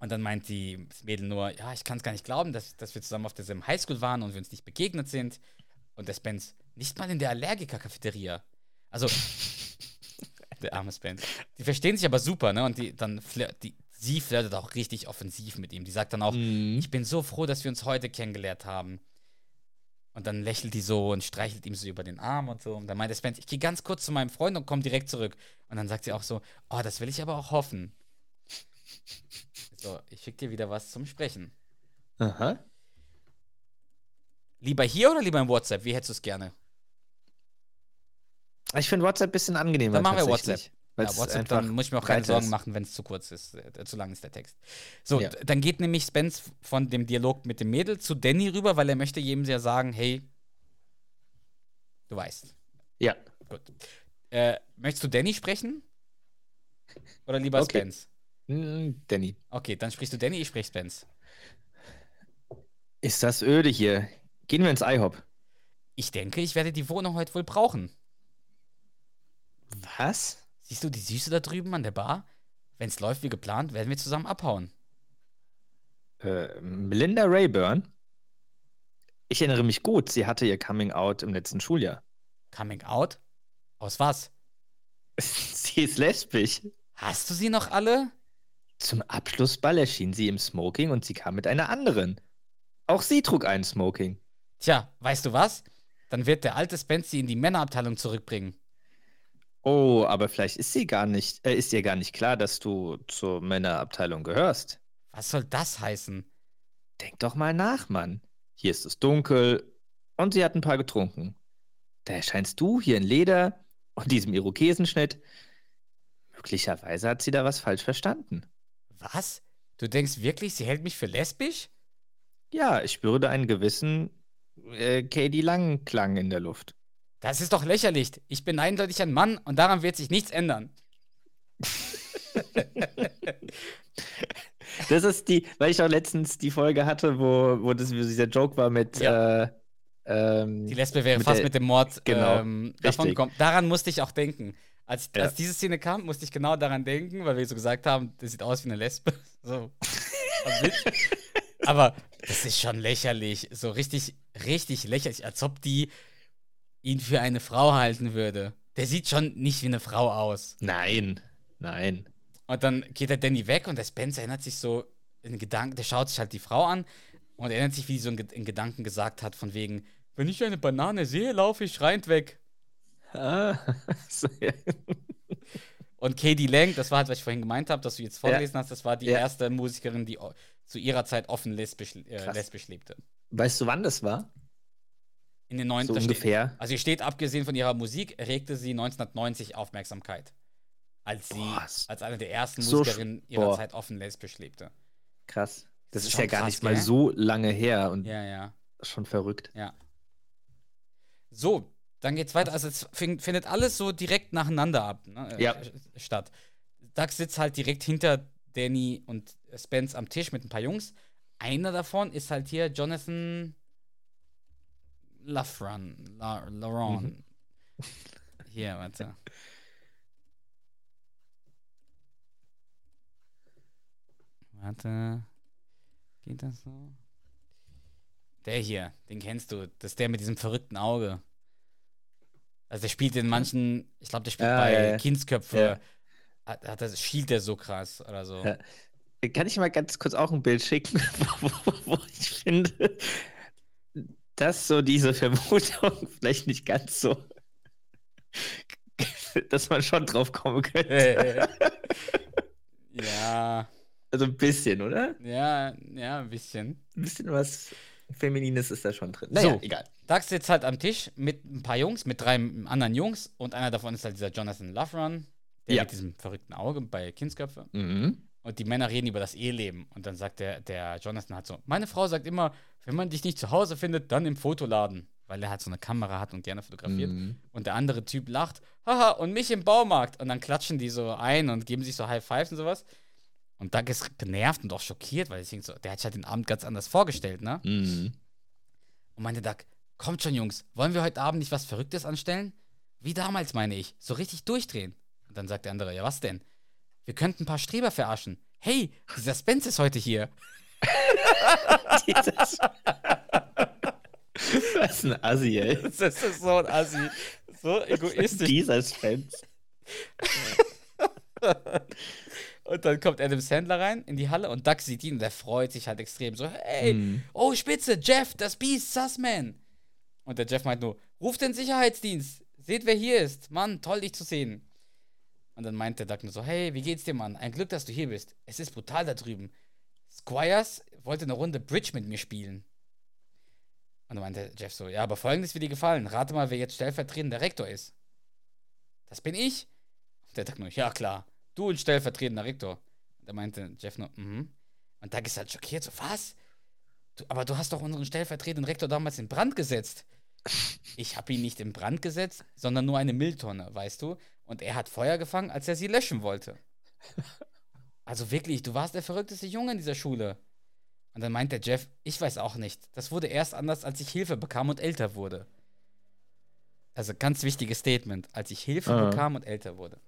Und dann meint die das Mädel nur, ja, ich kann es gar nicht glauben, dass, dass wir zusammen auf derselben Highschool waren und wir uns nicht begegnet sind. Und der Spence, nicht mal in der Allergiker-Cafeteria. Also, der arme Spence. Die verstehen sich aber super, ne? Und die dann flir die, sie flirtet auch richtig offensiv mit ihm. Die sagt dann auch, Mhm. ich bin so froh, dass wir uns heute kennengelernt haben. Und dann lächelt die so und streichelt ihm so über den Arm und so. Und dann meint der Spence, ich gehe ganz kurz zu meinem Freund und komme direkt zurück. Und dann sagt sie auch so, oh, das will ich aber auch hoffen. So, ich schicke dir wieder was zum Sprechen. Aha. Lieber hier oder lieber im WhatsApp? Wie hättest du es gerne? Ich finde WhatsApp ein bisschen angenehmer. Dann machen wir WhatsApp. Ja, WhatsApp, dann muss ich mir auch keine Sorgen ist. machen, wenn es zu kurz ist, äh, zu lang ist der Text. So, Ja. dann geht nämlich Spence von dem Dialog mit dem Mädel zu Danny rüber, weil er möchte jedem ja sagen, hey, du weißt. Ja. Gut. Äh, möchtest du Danny sprechen? Oder lieber Okay. Spence? Danny. Okay, dann sprichst du Danny, ich sprich Spence. Ist das öde hier? Gehen wir ins IHOP. Ich denke, ich werde die Wohnung heute wohl brauchen. Was? Siehst du die Süße da drüben an der Bar? Wenn es läuft wie geplant, werden wir zusammen abhauen. Äh, Melinda Rayburn? Ich erinnere mich gut, sie hatte ihr Coming Out im letzten Schuljahr. Coming out? Aus was? <laughs> sie ist lesbisch. Hast du sie noch alle? Zum Abschlussball erschien sie im Smoking und sie kam mit einer anderen. Auch sie trug einen Smoking. Tja, weißt du was? Dann wird der alte Spence sie in die Männerabteilung zurückbringen. Oh, aber vielleicht ist sie gar nicht, äh, ist ihr gar nicht klar, dass du zur Männerabteilung gehörst. Was soll das heißen? Denk doch mal nach, Mann. Hier ist es dunkel und sie hat ein paar getrunken. Da erscheinst du hier in Leder und diesem Irokesenschnitt. Möglicherweise hat sie da was falsch verstanden. Was? Du denkst wirklich, sie hält mich für lesbisch? Ja, ich spüre da einen gewissen äh, Katie Lang-Klang in der Luft. Das ist doch lächerlich. Ich bin eindeutig ein Mann und daran wird sich nichts ändern. <laughs> Das ist die, weil ich auch letztens die Folge hatte, wo, wo das, wie dieser Joke war mit. Ja. Äh, ähm, Die Lesbe wäre fast der- mit dem Mord genau, ähm, davon gekommen. Daran musste ich auch denken. Als, Ja. als diese Szene kam, musste ich genau daran denken, weil wir so gesagt haben, das sieht aus wie eine Lesbe. <laughs> So. <laughs> Aber das ist schon lächerlich. So richtig, richtig lächerlich. Als ob die ihn für eine Frau halten würde. Der sieht schon nicht wie eine Frau aus. nein, nein. Und dann geht der Danny weg und der Spencer erinnert sich so in Gedanken, der schaut sich halt die Frau an und erinnert sich, wie die so in, Ge- in Gedanken gesagt hat, von wegen, wenn ich eine Banane sehe, laufe ich schreiend weg. Ah, ja. <laughs> Und Katie Lang, das war halt, was ich vorhin gemeint habe, dass du jetzt vorgelesen hast, das war die Ja. erste Musikerin, die zu ihrer Zeit offen lesbisch, äh, lesbisch lebte. Weißt du, wann das war? In den neun, So da steht- ungefähr. Also hier steht, abgesehen von ihrer Musik, erregte sie 1990 Aufmerksamkeit. Als sie Boah, als eine der ersten so Musikerinnen ihrer boah. Zeit offen lesbisch lebte. Krass. Das ist ist ja gar krass, nicht mal gell? so lange her und Ja, ja. schon verrückt. Ja. So, dann geht's weiter. Also es findet alles so direkt nacheinander ab, ne? äh, Ja. statt. Doug sitzt halt direkt hinter Danny und Spence am Tisch mit ein paar Jungs. Einer davon ist halt hier Jonathan Lafran. La, Laurent. Mhm. <laughs> Hier, warte. Warte. Geht das so? Der hier, den kennst du. Das ist der mit diesem verrückten Auge. Also der spielt in manchen, ich glaube, der spielt Ah, bei ja, ja. Kindsköpfe. Ja. Hat, hat das, schielt der so krass oder so. Kann ich mal ganz kurz auch ein Bild schicken, <laughs> wo, wo, wo ich finde, dass so diese Vermutung <laughs> vielleicht nicht ganz so, <laughs> dass man schon drauf kommen könnte. <laughs> ja, Also ein bisschen, oder? ja, ja, ein bisschen. Ein bisschen was Feminines ist da schon drin. Naja, So. egal. Doug sitzt halt am Tisch mit ein paar Jungs, mit drei anderen Jungs und einer davon ist halt dieser Jonathan Loveron, der Ja. mit diesem verrückten Auge bei Kindsköpfe. Mhm. Und die Männer reden über das Eheleben. Und dann sagt der, der Jonathan halt so: Meine Frau sagt immer, wenn man dich nicht zu Hause findet, dann im Fotoladen. Weil er halt so eine Kamera hat und gerne fotografiert. Mhm. Und der andere Typ lacht: Haha, und mich im Baumarkt. Und dann klatschen die so ein und geben sich so High Fives und sowas. Und Doug ist genervt und auch schockiert, weil ich denke so, der hat sich halt den Abend ganz anders vorgestellt, ne? Mhm. Und meinte Doug, kommt schon, Jungs, wollen wir heute Abend nicht was Verrücktes anstellen? Wie damals, meine ich. So richtig durchdrehen. Und dann sagt der andere, ja, was denn? Wir könnten ein paar Streber verarschen. Hey, dieser Spence ist heute hier. <laughs> Dieses Was ist ein Assi, ey. Das ist so ein Assi. So egoistisch. Dieser Spence. Und dann kommt Adam Sandler rein in die Halle und Doug sieht ihn und der freut sich halt extrem. So, hey, Mhm. oh Spitze, Jeff, das Beast, Sussman. Und der Jeff meint nur, ruft den Sicherheitsdienst. Seht, wer hier ist. Mann, toll, dich zu sehen. Und dann meint der Doug nur so, hey, wie geht's dir, Mann? Ein Glück, dass du hier bist. Es ist brutal da drüben. Squires wollte eine Runde Bridge mit mir spielen. Und dann meinte Jeff so, ja, aber folgendes wird dir gefallen. Rate mal, wer jetzt stellvertretender Rektor ist. Das bin ich. Und der Doug nur, ja klar, du und stellvertretender Rektor. Und da meinte Jeff nur, mhm. Und Doug ist halt schockiert, so, was? Du, aber du hast doch unseren stellvertretenden Rektor damals in Brand gesetzt. Ich habe ihn nicht in Brand gesetzt, sondern nur eine Mülltonne, weißt du? Und er hat Feuer gefangen, als er sie löschen wollte. Also wirklich, du warst der verrückteste Junge in dieser Schule. Und dann meint der Jeff, ich weiß auch nicht. Das wurde erst anders, als ich Hilfe bekam und älter wurde. Also ganz wichtiges Statement, als ich Hilfe Ah. bekam und älter wurde.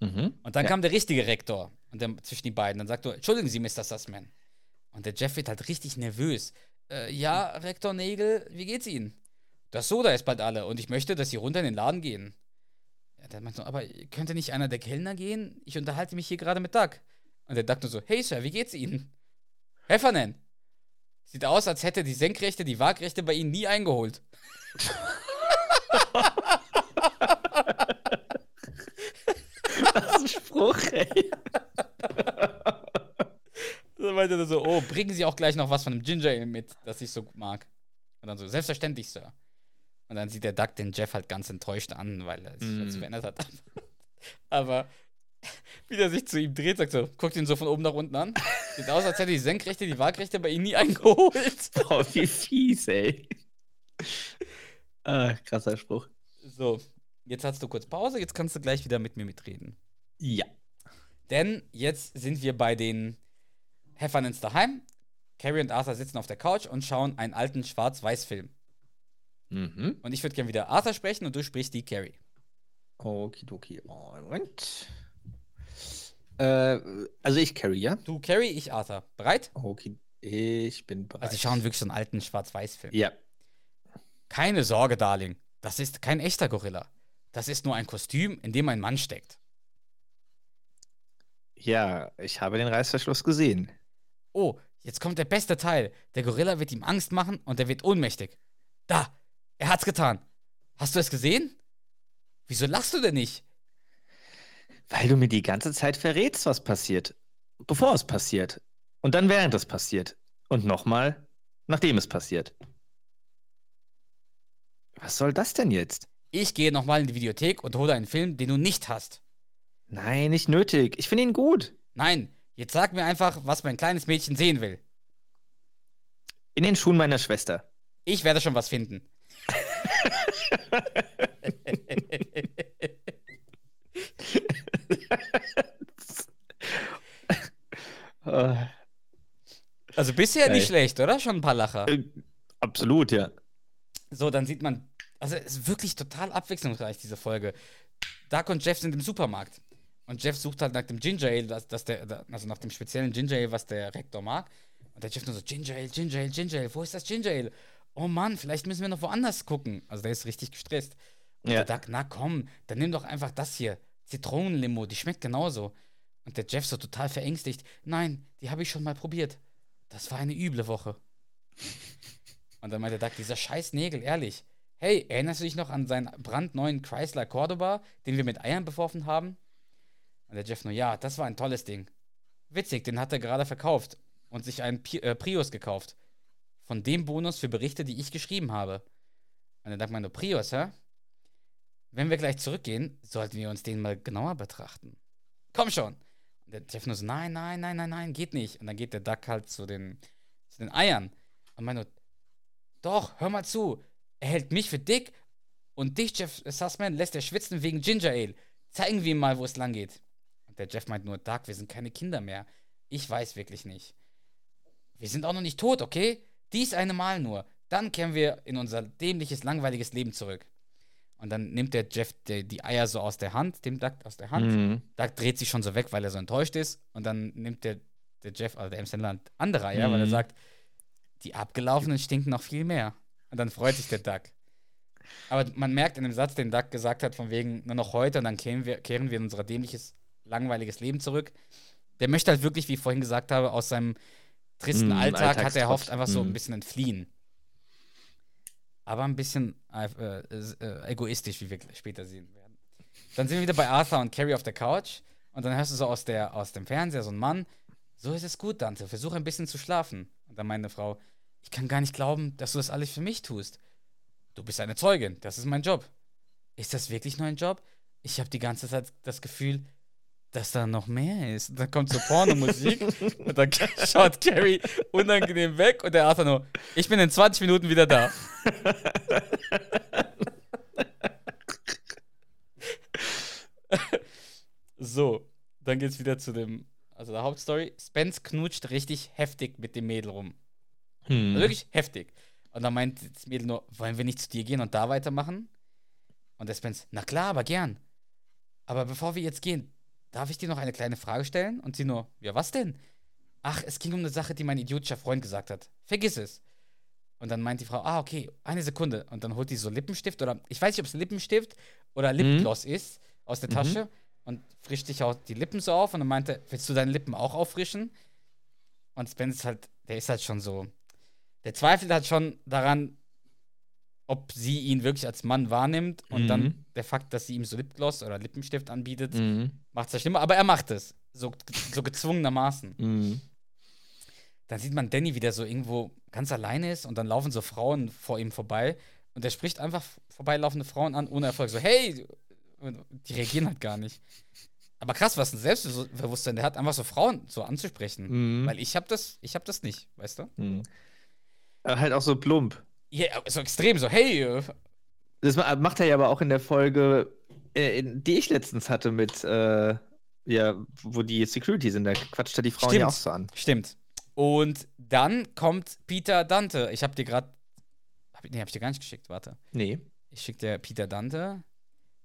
Mhm. Und dann Ja. kam der richtige Rektor und dann zwischen die beiden. Dann sagt er, entschuldigen Sie, Mr. Sussman. Und der Jeff wird halt richtig nervös. Äh, ja, Rektor Nagel, wie geht's Ihnen? Das Soda ist bald alle und ich möchte, dass Sie runter in den Laden gehen. Ja, der meint so, aber könnte nicht einer der Kellner gehen? Ich unterhalte mich hier gerade mit Doug. Und der Doug nur so, hey Sir, wie geht's Ihnen? Heffernan. Sieht aus, als hätte die Senkrechte die Waagrechte bei Ihnen nie eingeholt. Das ist ein Spruch, ey. Dann meinte er so, oh, bringen Sie auch gleich noch was von dem Ginger Ale mit, das ich so mag. Und dann so, selbstverständlich, Sir. Und dann sieht der Duck den Jeff halt ganz enttäuscht an, weil er sich Mm. was verändert hat. <laughs> Aber <laughs> wie der sich zu ihm dreht, sagt so, guckt ihn so von oben nach unten an. Sieht aus, als hätte die Senkrechte, die Waagrechte bei ihm nie <laughs> eingeholt. Boah, wie fies, ey. Ah, krasser Spruch. So, jetzt hast du kurz Pause, jetzt kannst du gleich wieder mit mir mitreden. Ja. Denn jetzt sind wir bei den Hefferns daheim. Carrie und Arthur sitzen auf der Couch und schauen einen alten Schwarz-Weiß-Film. Mhm. Und ich würde gerne wieder Arthur sprechen und du sprichst die Carrie. Okidoki. Moment. Äh, also ich Carrie, ja? Du Carrie, ich Arthur. Bereit? Okay, ich bin bereit. Also, sie schauen wirklich so einen alten Schwarz-Weiß-Film. Ja. Keine Sorge, Darling. Das ist kein echter Gorilla. Das ist nur ein Kostüm, in dem ein Mann steckt. Ja, ich habe den Reißverschluss gesehen. Oh, jetzt kommt der beste Teil. Der Gorilla wird ihm Angst machen und er wird ohnmächtig. Da, er hat's getan. Hast du es gesehen? Wieso lachst du denn nicht? Weil du mir die ganze Zeit verrätst, was passiert. Bevor es passiert. Und dann während es passiert. Und nochmal, nachdem es passiert. Was soll das denn jetzt? Ich gehe nochmal in die Videothek und hole einen Film, den du nicht hast. Nein, nicht nötig. Ich finde ihn gut. Nein, jetzt sag mir einfach, was mein kleines Mädchen sehen will. In den Schuhen meiner Schwester. Ich werde schon was finden. <laughs> Also bisher nicht Geil. schlecht, oder? Schon ein paar Lacher. äh, absolut, ja. So, dann sieht man, also es ist wirklich total abwechslungsreich, diese Folge. Duck und Jeff sind im Supermarkt. Und Jeff sucht halt nach dem Ginger Ale, das, das der, also nach dem speziellen Ginger Ale, was der Rektor mag. Und der Jeff nur so, Ginger Ale, Ginger Ale, Ginger Ale, wo ist das Ginger Ale? Oh Mann, vielleicht müssen wir noch woanders gucken. Also der ist richtig gestresst. Und Ja. der Duck, na komm, dann nimm doch einfach das hier. Zitronenlimo, die schmeckt genauso. Und der Jeff so total verängstigt. Nein, die habe ich schon mal probiert. Das war eine üble Woche. Und dann meinte Doug, dieser scheiß Nägel, ehrlich. Hey, erinnerst du dich noch an seinen brandneuen Chrysler Cordoba, den wir mit Eiern beworfen haben? Und der Jeff nur, ja, das war ein tolles Ding. Witzig, den hat er gerade verkauft und sich einen Pi äh, Prius gekauft. Von dem Bonus für Berichte, die ich geschrieben habe. Und der Doug meinte, Prius, hä? Wenn wir gleich zurückgehen, sollten wir uns den mal genauer betrachten. Komm schon! Und der Jeff nur so, nein, nein, nein, nein, nein, geht nicht. Und dann geht der Duck halt zu den, zu den Eiern. Und meinte, doch, hör mal zu. Er hält mich für dick und dich, Jeff Sussman, lässt er schwitzen wegen Ginger Ale. Zeigen wir ihm mal, wo es lang geht. Und der Jeff meint nur, Doug, wir sind keine Kinder mehr. Ich weiß wirklich nicht. Wir sind auch noch nicht tot, okay? Dies eine Mal nur. Dann kehren wir in unser dämliches, langweiliges Leben zurück. Und dann nimmt der Jeff die, die Eier so aus der Hand, dem Duck aus der Hand. Mhm. Doug dreht sich schon so weg, weil er so enttäuscht ist. Und dann nimmt der, der Jeff, also der M. Sandler, andere Eier, weil er Mhm. sagt, die abgelaufenen stinken noch viel mehr. Und dann freut sich der Duck. Aber man merkt in dem Satz, den Duck gesagt hat, von wegen nur noch heute und dann kehren wir, kehren wir in unser dämliches, langweiliges Leben zurück. Der möchte halt wirklich, wie ich vorhin gesagt habe, aus seinem tristen Mm, Alltag hat er Alltagstrott. einfach so Mm. ein bisschen entfliehen. Aber ein bisschen äh, äh, egoistisch, wie wir später sehen werden. Dann sind wir wieder bei Arthur und Carrie auf der Couch und dann hörst du so aus, der, aus dem Fernseher so einen Mann, so ist es gut, Dante, versuch ein bisschen zu schlafen. Und dann meine Frau, ich kann gar nicht glauben, dass du das alles für mich tust. Du bist eine Zeugin, das ist mein Job. Ist das wirklich nur ein Job? Ich habe die ganze Zeit das Gefühl, dass da noch mehr ist. Und dann kommt so Pornomusik <laughs> und dann schaut Carrie unangenehm weg und der Arthur nur, ich bin in 20 Minuten wieder da. <laughs> so, dann geht's wieder zu dem, also der Hauptstory. Spence knutscht richtig heftig mit dem Mädel rum. Hm. Also wirklich heftig. Und dann meint das Mädel nur, wollen wir nicht zu dir gehen und da weitermachen? Und der Spence, na klar, aber gern. Aber bevor wir jetzt gehen, darf ich dir noch eine kleine Frage stellen? Und sie nur, ja, was denn? Ach, es ging um eine Sache, die mein idiotischer Freund gesagt hat. Vergiss es. Und dann meint die Frau, ah, okay, eine Sekunde. Und dann holt die so Lippenstift oder, ich weiß nicht, ob es Lippenstift oder Lipgloss ist, aus der Mhm. Tasche und frischt sich auch die Lippen so auf. Und dann meinte, willst du deine Lippen auch auffrischen? Und Spence ist halt, der ist halt schon so, der zweifelt halt schon daran, ob sie ihn wirklich als Mann wahrnimmt. Und Mhm. dann der Fakt, dass sie ihm so Lipgloss oder Lippenstift anbietet, Mhm. macht es ja schlimmer. Aber er macht es. So, so gezwungenermaßen. Mhm. Dann sieht man Danny, wie der so irgendwo ganz alleine ist und dann laufen so Frauen vor ihm vorbei und er spricht einfach vorbeilaufende Frauen an ohne Erfolg. So, hey! Die reagieren halt gar nicht. Aber krass, was ein Selbstbewusstsein der hat, einfach so Frauen so anzusprechen. Mhm. Weil ich hab das, ich hab das nicht, weißt du? Mhm. Äh, halt auch so plump. Ja, so extrem, so, hey, äh, Das ma- macht er ja aber auch in der Folge, äh, die ich letztens hatte mit, äh, ja, wo die Security sind. Da quatscht er die Frauen ja auch Stimmt. so an. Stimmt. Und dann kommt Peter Dante. Ich habe dir gerade. Hab, nee, hab ich dir gar nicht geschickt. Warte. Nee. Ich schicke dir Peter Dante.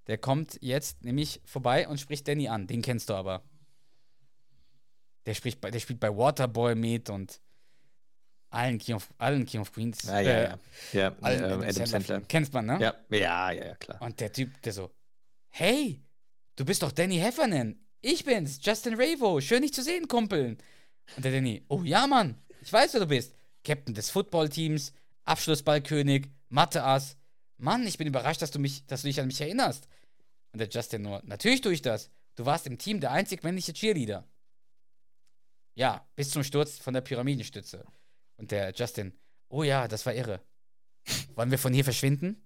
Der kommt jetzt nämlich vorbei und spricht Danny an. Den kennst du aber. Der, spricht bei, der spielt bei Waterboy mit und allen King of, allen King of Queens. Ah, ja, äh, ja. Ja, allen ähm, Adam Adam Sandler. Kennst man, ne? Ja, ja, ja, ja, klar. Und der Typ, der so, hey, du bist doch Danny Heffernan. Ich bin's, Justin Ravo. Schön, dich zu sehen, Kumpel. Und der Danny, oh ja, Mann, ich weiß, wer du bist. Captain des Footballteams, Abschlussballkönig, Mathe-Ass. Mann, ich bin überrascht, dass du, mich, dass du dich an mich erinnerst. Und der Justin nur, natürlich tue ich das. Du warst im Team der einzig männliche Cheerleader. Ja, bis zum Sturz von der Pyramidenstütze. Und der Justin, oh ja, das war irre. Wollen wir von hier verschwinden?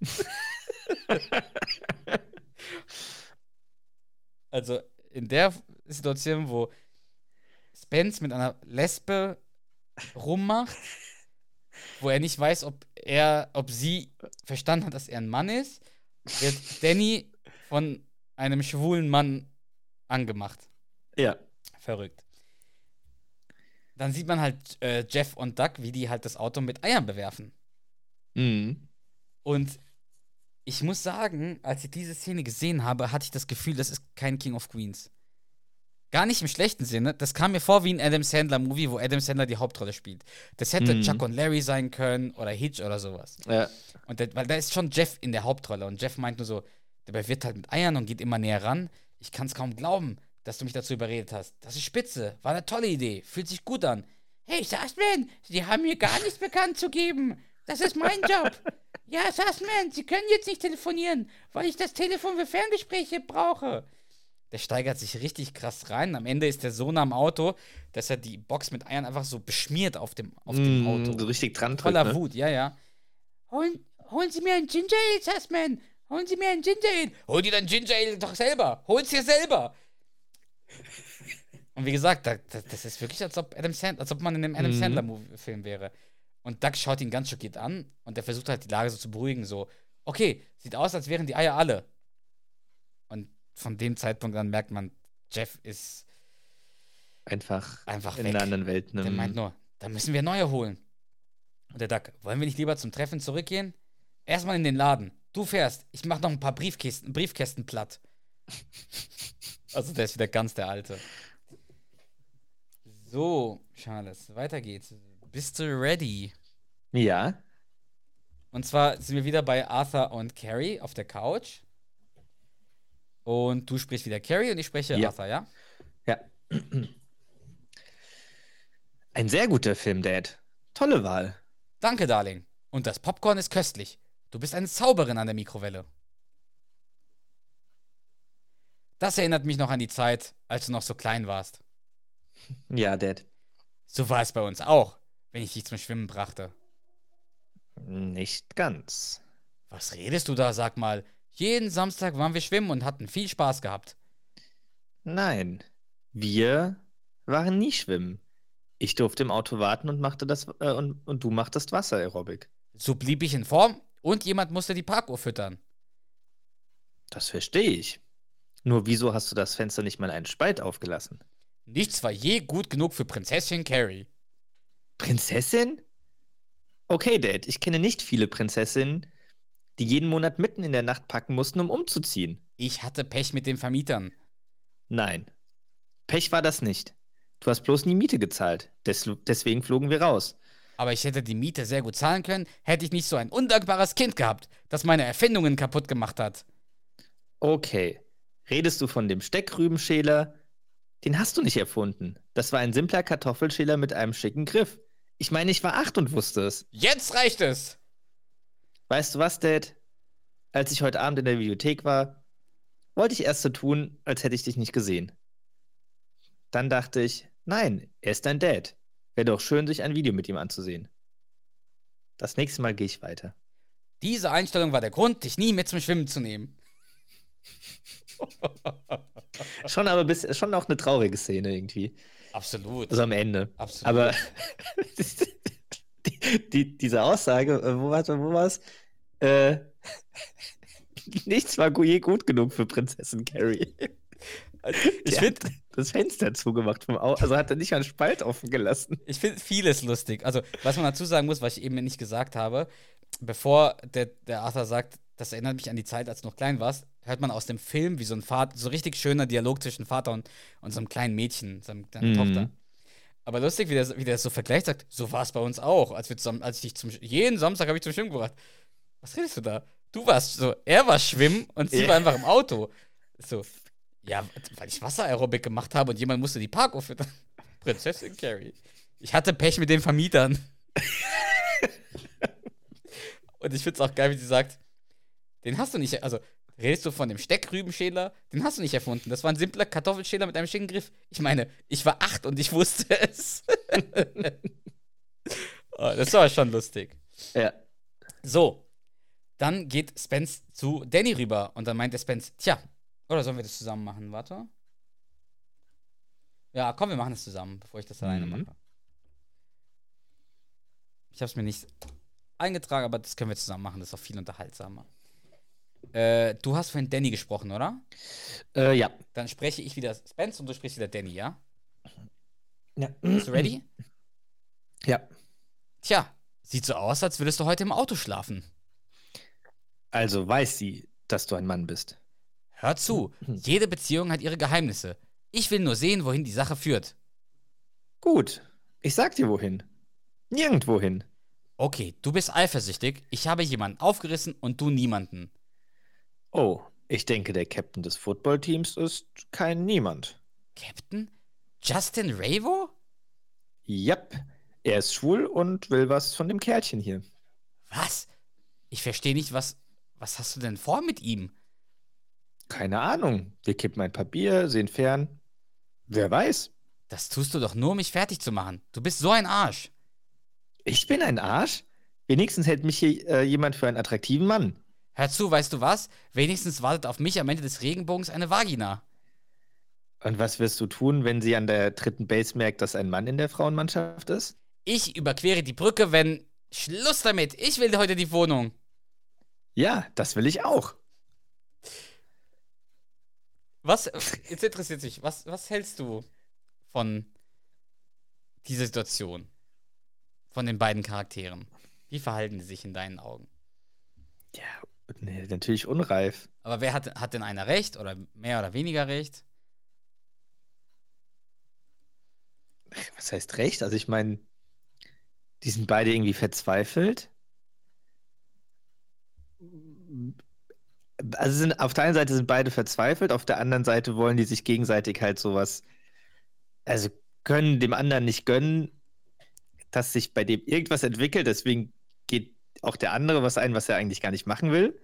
<laughs> also in der Situation, wo Spence mit einer Lesbe rummacht, wo er nicht weiß, ob er, ob sie verstanden hat, dass er ein Mann ist, wird Danny von einem schwulen Mann angemacht. Ja. Verrückt. Dann sieht man halt äh, Jeff und Doug, wie die halt das Auto mit Eiern bewerfen. Mhm. Und ich muss sagen, als ich diese Szene gesehen habe, hatte ich das Gefühl, das ist kein King of Queens. Gar nicht im schlechten Sinne. Das kam mir vor wie ein Adam Sandler-Movie, wo Adam Sandler die Hauptrolle spielt. Das hätte Mhm. Chuck und Larry sein können oder Hitch oder sowas. Ja. Und der, weil da ist schon Jeff in der Hauptrolle und Jeff meint nur so, dabei wird halt mit Eiern und geht immer näher ran. Ich kann es kaum glauben, dass du mich dazu überredet hast. Das ist spitze, war eine tolle Idee, fühlt sich gut an. Hey, Sassman, Sie haben mir gar nichts bekannt zu geben. Das ist mein Job. <laughs> Ja, Sassman, Sie können jetzt nicht telefonieren, weil ich das Telefon für Ferngespräche brauche. Der steigert sich richtig krass rein. Am Ende ist der so nah am Auto, dass er die Box mit Eiern einfach so beschmiert auf dem, auf dem Mhm, Auto. So richtig dran drückt, Voller ne? Wut, ja, ja. Holen, holen Sie mir ein Ginger Ale, Sassman. Holen Sie mir ein Ginger Ale. Hol dir dein Ginger Ale doch selber. Hol's dir selber. Und wie gesagt, da, da, das ist wirklich, als ob, Adam Sand, als ob man in einem Adam Mhm. Sandler-Film wäre. Und Doug schaut ihn ganz schockiert an und der versucht halt die Lage so zu beruhigen, so, okay, sieht aus, als wären die Eier alle. Und von dem Zeitpunkt an merkt man, Jeff ist Einfach, einfach in weg. einer anderen Welt. Ne? Der meint nur, da müssen wir neue holen. Und der Duck, wollen wir nicht lieber zum Treffen zurückgehen? Erstmal in den Laden. Du fährst. Ich mach noch ein paar Briefkästen, Briefkästen platt. Also der ist wieder ganz der Alte. So, Charles, weiter geht's. Bist du ready? ja. Und zwar sind wir wieder bei Arthur und Carrie auf der Couch. Und du sprichst wieder Carrie und ich spreche Ja. Arthur, ja? Ja. Ein sehr guter Film, Dad. Tolle Wahl. Danke, Darling. Und das Popcorn ist köstlich. Du bist eine Zauberin an der Mikrowelle. Das erinnert mich noch an die Zeit, als du noch so klein warst. Ja, Dad. So war es bei uns auch, wenn ich dich zum Schwimmen brachte. Nicht ganz. Was redest du da, sag mal? Jeden Samstag waren wir schwimmen und hatten viel Spaß gehabt. Nein. Wir waren nie schwimmen. Ich durfte im Auto warten und machte das äh, und, und du machtest Wasser-Aerobik. So blieb ich in Form und jemand musste die Parkuhr füttern. Das verstehe ich. Nur wieso hast du das Fenster nicht mal einen Spalt aufgelassen? Nichts war je gut genug für Prinzessin Carrie. Prinzessin? Okay, Dad, ich kenne nicht viele Prinzessinnen, die jeden Monat mitten in der Nacht packen mussten, um umzuziehen. Ich hatte Pech mit den Vermietern. Nein. Pech war das nicht. Du hast bloß nie Miete gezahlt. Des deswegen flogen wir raus. Aber ich hätte die Miete sehr gut zahlen können, hätte ich nicht so ein undankbares Kind gehabt, das meine Erfindungen kaputt gemacht hat. Okay. Redest du von dem Steckrübenschäler? Den hast du nicht erfunden. Das war ein simpler Kartoffelschäler mit einem schicken Griff. Ich meine, ich war acht und wusste es. Jetzt reicht es! Weißt du was, Dad? Als ich heute Abend in der Videothek war, wollte ich erst so tun, als hätte ich dich nicht gesehen. Dann dachte ich, nein, er ist dein Dad. Wäre doch schön, sich ein Video mit ihm anzusehen. Das nächste Mal gehe ich weiter. Diese Einstellung war der Grund, dich nie mit zum Schwimmen zu nehmen. <laughs> schon aber bis, schon auch eine traurige Szene irgendwie. Absolut. Also am Ende. Absolut. Aber die, <laughs> die, diese Aussage, äh, wo war wo war's? Äh, <laughs> nichts war je gut genug für Prinzessin Carrie. ich finde das Fenster zugemacht vom Auto, also hat er nicht einen Spalt offen gelassen. ich find vieles lustig. Also, was man dazu sagen muss, was ich eben nicht gesagt habe, bevor der, der Arthur sagt, das erinnert mich an die Zeit, als du noch klein warst, hört man aus dem Film, wie so ein Vater, so richtig schöner Dialog zwischen Vater und, und so einem kleinen Mädchen, seiner Mhm. Tochter. Aber lustig, wie der, wie der das so vergleicht sagt, so war es bei uns auch. Als wir zusammen, als ich dich zum jeden Samstag habe ich zum Schwimmen gebracht. Was redest du da? Du warst so, er war schwimmen und sie war einfach im Auto. So, ja, weil ich Wasser-Aerobik gemacht habe und jemand musste die Parkuhr füttern. <laughs> Prinzessin Carrie. Ich hatte Pech mit den Vermietern. <laughs> und ich finde es auch geil, wie sie sagt, den hast du nicht, also redest du von dem Steckrübenschäler? Den hast du nicht erfunden. Das war ein simpler Kartoffelschäler mit einem schicken Griff. Ich meine, ich war acht und ich wusste es. <laughs> oh, das war schon lustig. Ja. So, dann geht Spence zu Danny rüber und dann meint der Spence, tja, oder sollen wir das zusammen machen? Warte. Ja, komm, wir machen das zusammen, bevor ich das alleine Mhm. mache. Ich habe es mir nicht eingetragen, aber das können wir zusammen machen, das ist auch viel unterhaltsamer. Äh, du hast vorhin Danny gesprochen, oder? Äh, ja. Dann spreche ich wieder Spence und du sprichst wieder Danny, ja? ja. Bist du ready? Ja. Tja, sieht so aus, als würdest du heute im Auto schlafen. Also weiß sie, dass du ein Mann bist. Hör zu, jede Beziehung hat ihre Geheimnisse. Ich will nur sehen, wohin die Sache führt. Gut. Ich sag dir wohin. Nirgendwohin. Okay, du bist eifersüchtig, ich habe jemanden aufgerissen und du niemanden. Oh, ich denke, der Captain des Footballteams ist kein Niemand. Captain? Justin Ravo? Yep. Er ist schwul und will was von dem Kerlchen hier. Was? Ich verstehe nicht, was. Was hast du denn vor mit ihm? Keine Ahnung. Wir kippen ein paar Bier, sehen fern. Wer weiß? Das tust du doch nur, um mich fertig zu machen. Du bist so ein Arsch. Ich bin ein Arsch? Wenigstens hält mich hier äh, jemand für einen attraktiven Mann. Hör zu, weißt du was? Wenigstens wartet auf mich am Ende des Regenbogens eine Vagina. Und was wirst du tun, wenn sie an der dritten Base merkt, dass ein Mann in der Frauenmannschaft ist? Ich überquere die Brücke, wenn. Schluss damit! Ich will heute die Wohnung. Ja, das will ich auch. Was, jetzt interessiert mich, was, was hältst du von dieser Situation? Von den beiden Charakteren? Wie verhalten die sich in deinen Augen? Ja, nee, natürlich unreif. Aber wer hat, hat denn einer recht oder mehr oder weniger recht? Was heißt recht? Also ich meine, die sind beide irgendwie verzweifelt. Also sind, auf der einen Seite sind beide verzweifelt, auf der anderen Seite wollen die sich gegenseitig halt sowas, also können dem anderen nicht gönnen, dass sich bei dem irgendwas entwickelt, deswegen geht auch der andere was ein, was er eigentlich gar nicht machen will.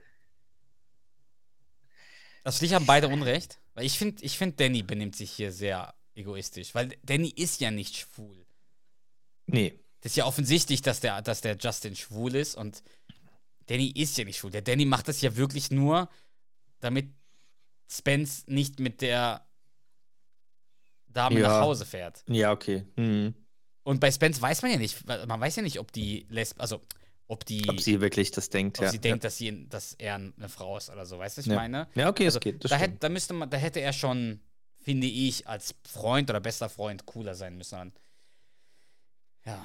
Also dich haben beide Unrecht. Weil ich finde, ich find, Danny benimmt sich hier sehr egoistisch. Weil Danny ist ja nicht schwul. Nee. Das ist ja offensichtlich, dass der, dass der Justin schwul ist und Danny ist ja nicht schwul. Der Danny macht das ja wirklich nur, damit Spence nicht mit der Dame Ja. nach Hause fährt. Ja, okay. Hm. Und bei Spence weiß man ja nicht, man weiß ja nicht, ob die Lesb, also ob die, Ob sie wirklich das denkt, ob ja. sie denkt, dass, sie, dass er eine Frau ist oder so. Weißt du, was ich ja. meine? Ja, okay, Also, es geht. Das da, hätte, da müsste man, da hätte er schon, finde ich, als Freund oder bester Freund cooler sein müssen. Ja.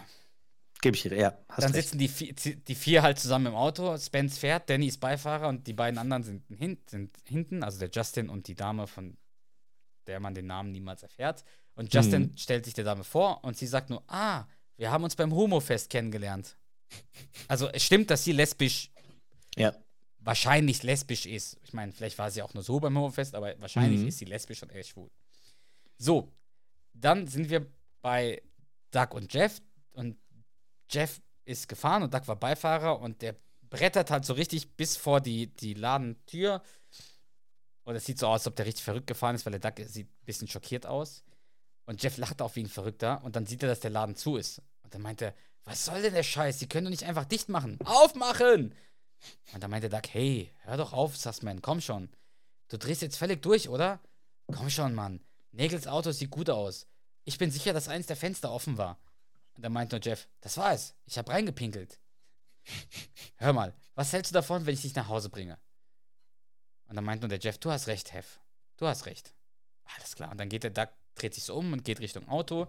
Gebe ich dir, ja. Hast Dann recht. sitzen die, vier- die vier halt zusammen im Auto. Spence fährt, Danny ist Beifahrer und die beiden anderen sind, hin, sind hinten, also der Justin und die Dame, von der man den Namen niemals erfährt. Und Justin Mhm. stellt sich der Dame vor und sie sagt nur, ah, wir haben uns beim Homo-Fest kennengelernt. Also es stimmt, dass sie lesbisch, Ja. wahrscheinlich lesbisch ist. Ich meine, vielleicht war sie auch nur so beim Homo-Fest, aber wahrscheinlich Mhm. ist sie lesbisch und er ist schwul. So, dann sind wir bei Doug und Jeff und Jeff ist gefahren und Doug war Beifahrer und der brettert halt so richtig bis vor die, die Ladentür. Und es sieht so aus, als ob der richtig verrückt gefahren ist, weil der Doug sieht ein bisschen schockiert aus. Und Jeff lacht auch wie ein Verrückter und dann sieht er, dass der Laden zu ist. Und dann meint er, was soll denn der Scheiß? Sie können doch nicht einfach dicht machen. Aufmachen! Und dann meinte Doug, hey, hör doch auf, Sussman, komm schon. Du drehst jetzt völlig durch, oder? komm schon, Mann. Nagels Auto sieht gut aus. Ich bin sicher, dass eins der Fenster offen war. Und dann meint nur Jeff, das war es. Ich habe reingepinkelt. Hör mal, was hältst du davon, wenn ich dich nach Hause bringe? Und dann meint nur der Jeff, du hast recht, Hev. Du hast recht. Alles klar. Und dann geht der Duck, dreht sich so um und geht Richtung Auto.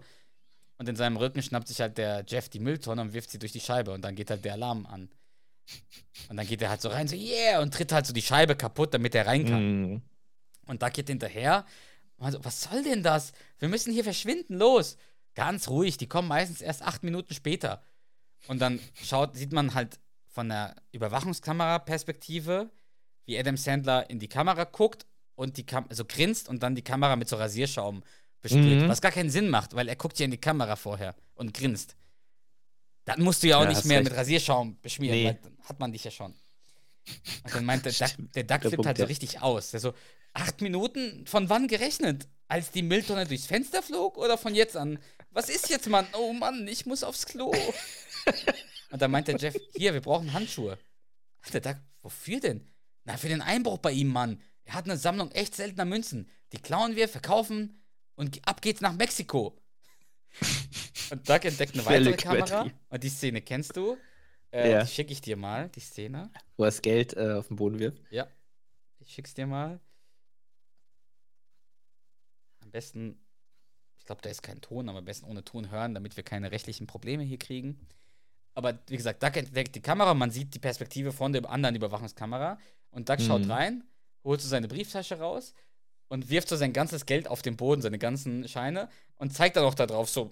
Und in seinem Rücken schnappt sich halt der Jeff die Mülltonne und wirft sie durch die Scheibe. Und dann geht halt der Alarm an. Und dann geht er halt so rein, so yeah, und tritt halt so die Scheibe kaputt, damit er rein kann. Mhm. Und Duck geht hinterher. Also, was soll denn das? Wir müssen hier verschwinden, los. Ganz ruhig, die kommen meistens erst acht Minuten später. Und dann schaut, sieht man halt von der Überwachungskamera-Perspektive, wie Adam Sandler in die Kamera guckt und die Kam so grinst und dann die Kamera mit so Rasierschaum besprüht. Mhm. Was gar keinen Sinn macht, weil er guckt ja in die Kamera vorher und grinst. Dann musst du ja auch Ja, nicht mehr recht. mit Rasierschaum beschmieren, Nee. weil dann hat man dich ja schon. Und dann meint der <laughs> Duck, der Duck flippt halt so richtig aus. Der so, acht Minuten, von wann gerechnet? Als die Mülltonne durchs Fenster flog oder von jetzt an? Was ist jetzt, Mann? Oh Mann, ich muss aufs Klo. <laughs> Und dann meint der Jeff, hier, wir brauchen Handschuhe. Der Duck, wofür denn? Na, für den Einbruch bei ihm, Mann. Er hat eine Sammlung echt seltener Münzen. Die klauen wir, verkaufen und ab geht's nach Mexiko. <laughs> Und Duck entdeckt eine weitere Kamera. Und die Szene kennst du. Äh, Ja. Die schicke ich dir mal, die Szene. Wo er das Geld äh, auf den Boden wirft. Ja. Ich schick's dir mal. Am besten, ich glaube, da ist kein Ton, aber am besten ohne Ton hören, damit wir keine rechtlichen Probleme hier kriegen. Aber wie gesagt, Duck entdeckt die Kamera, man sieht die Perspektive von der anderen Überwachungskamera und Duck schaut Mhm. rein, holt so seine Brieftasche raus und wirft so sein ganzes Geld auf den Boden, seine ganzen Scheine und zeigt dann auch da drauf so,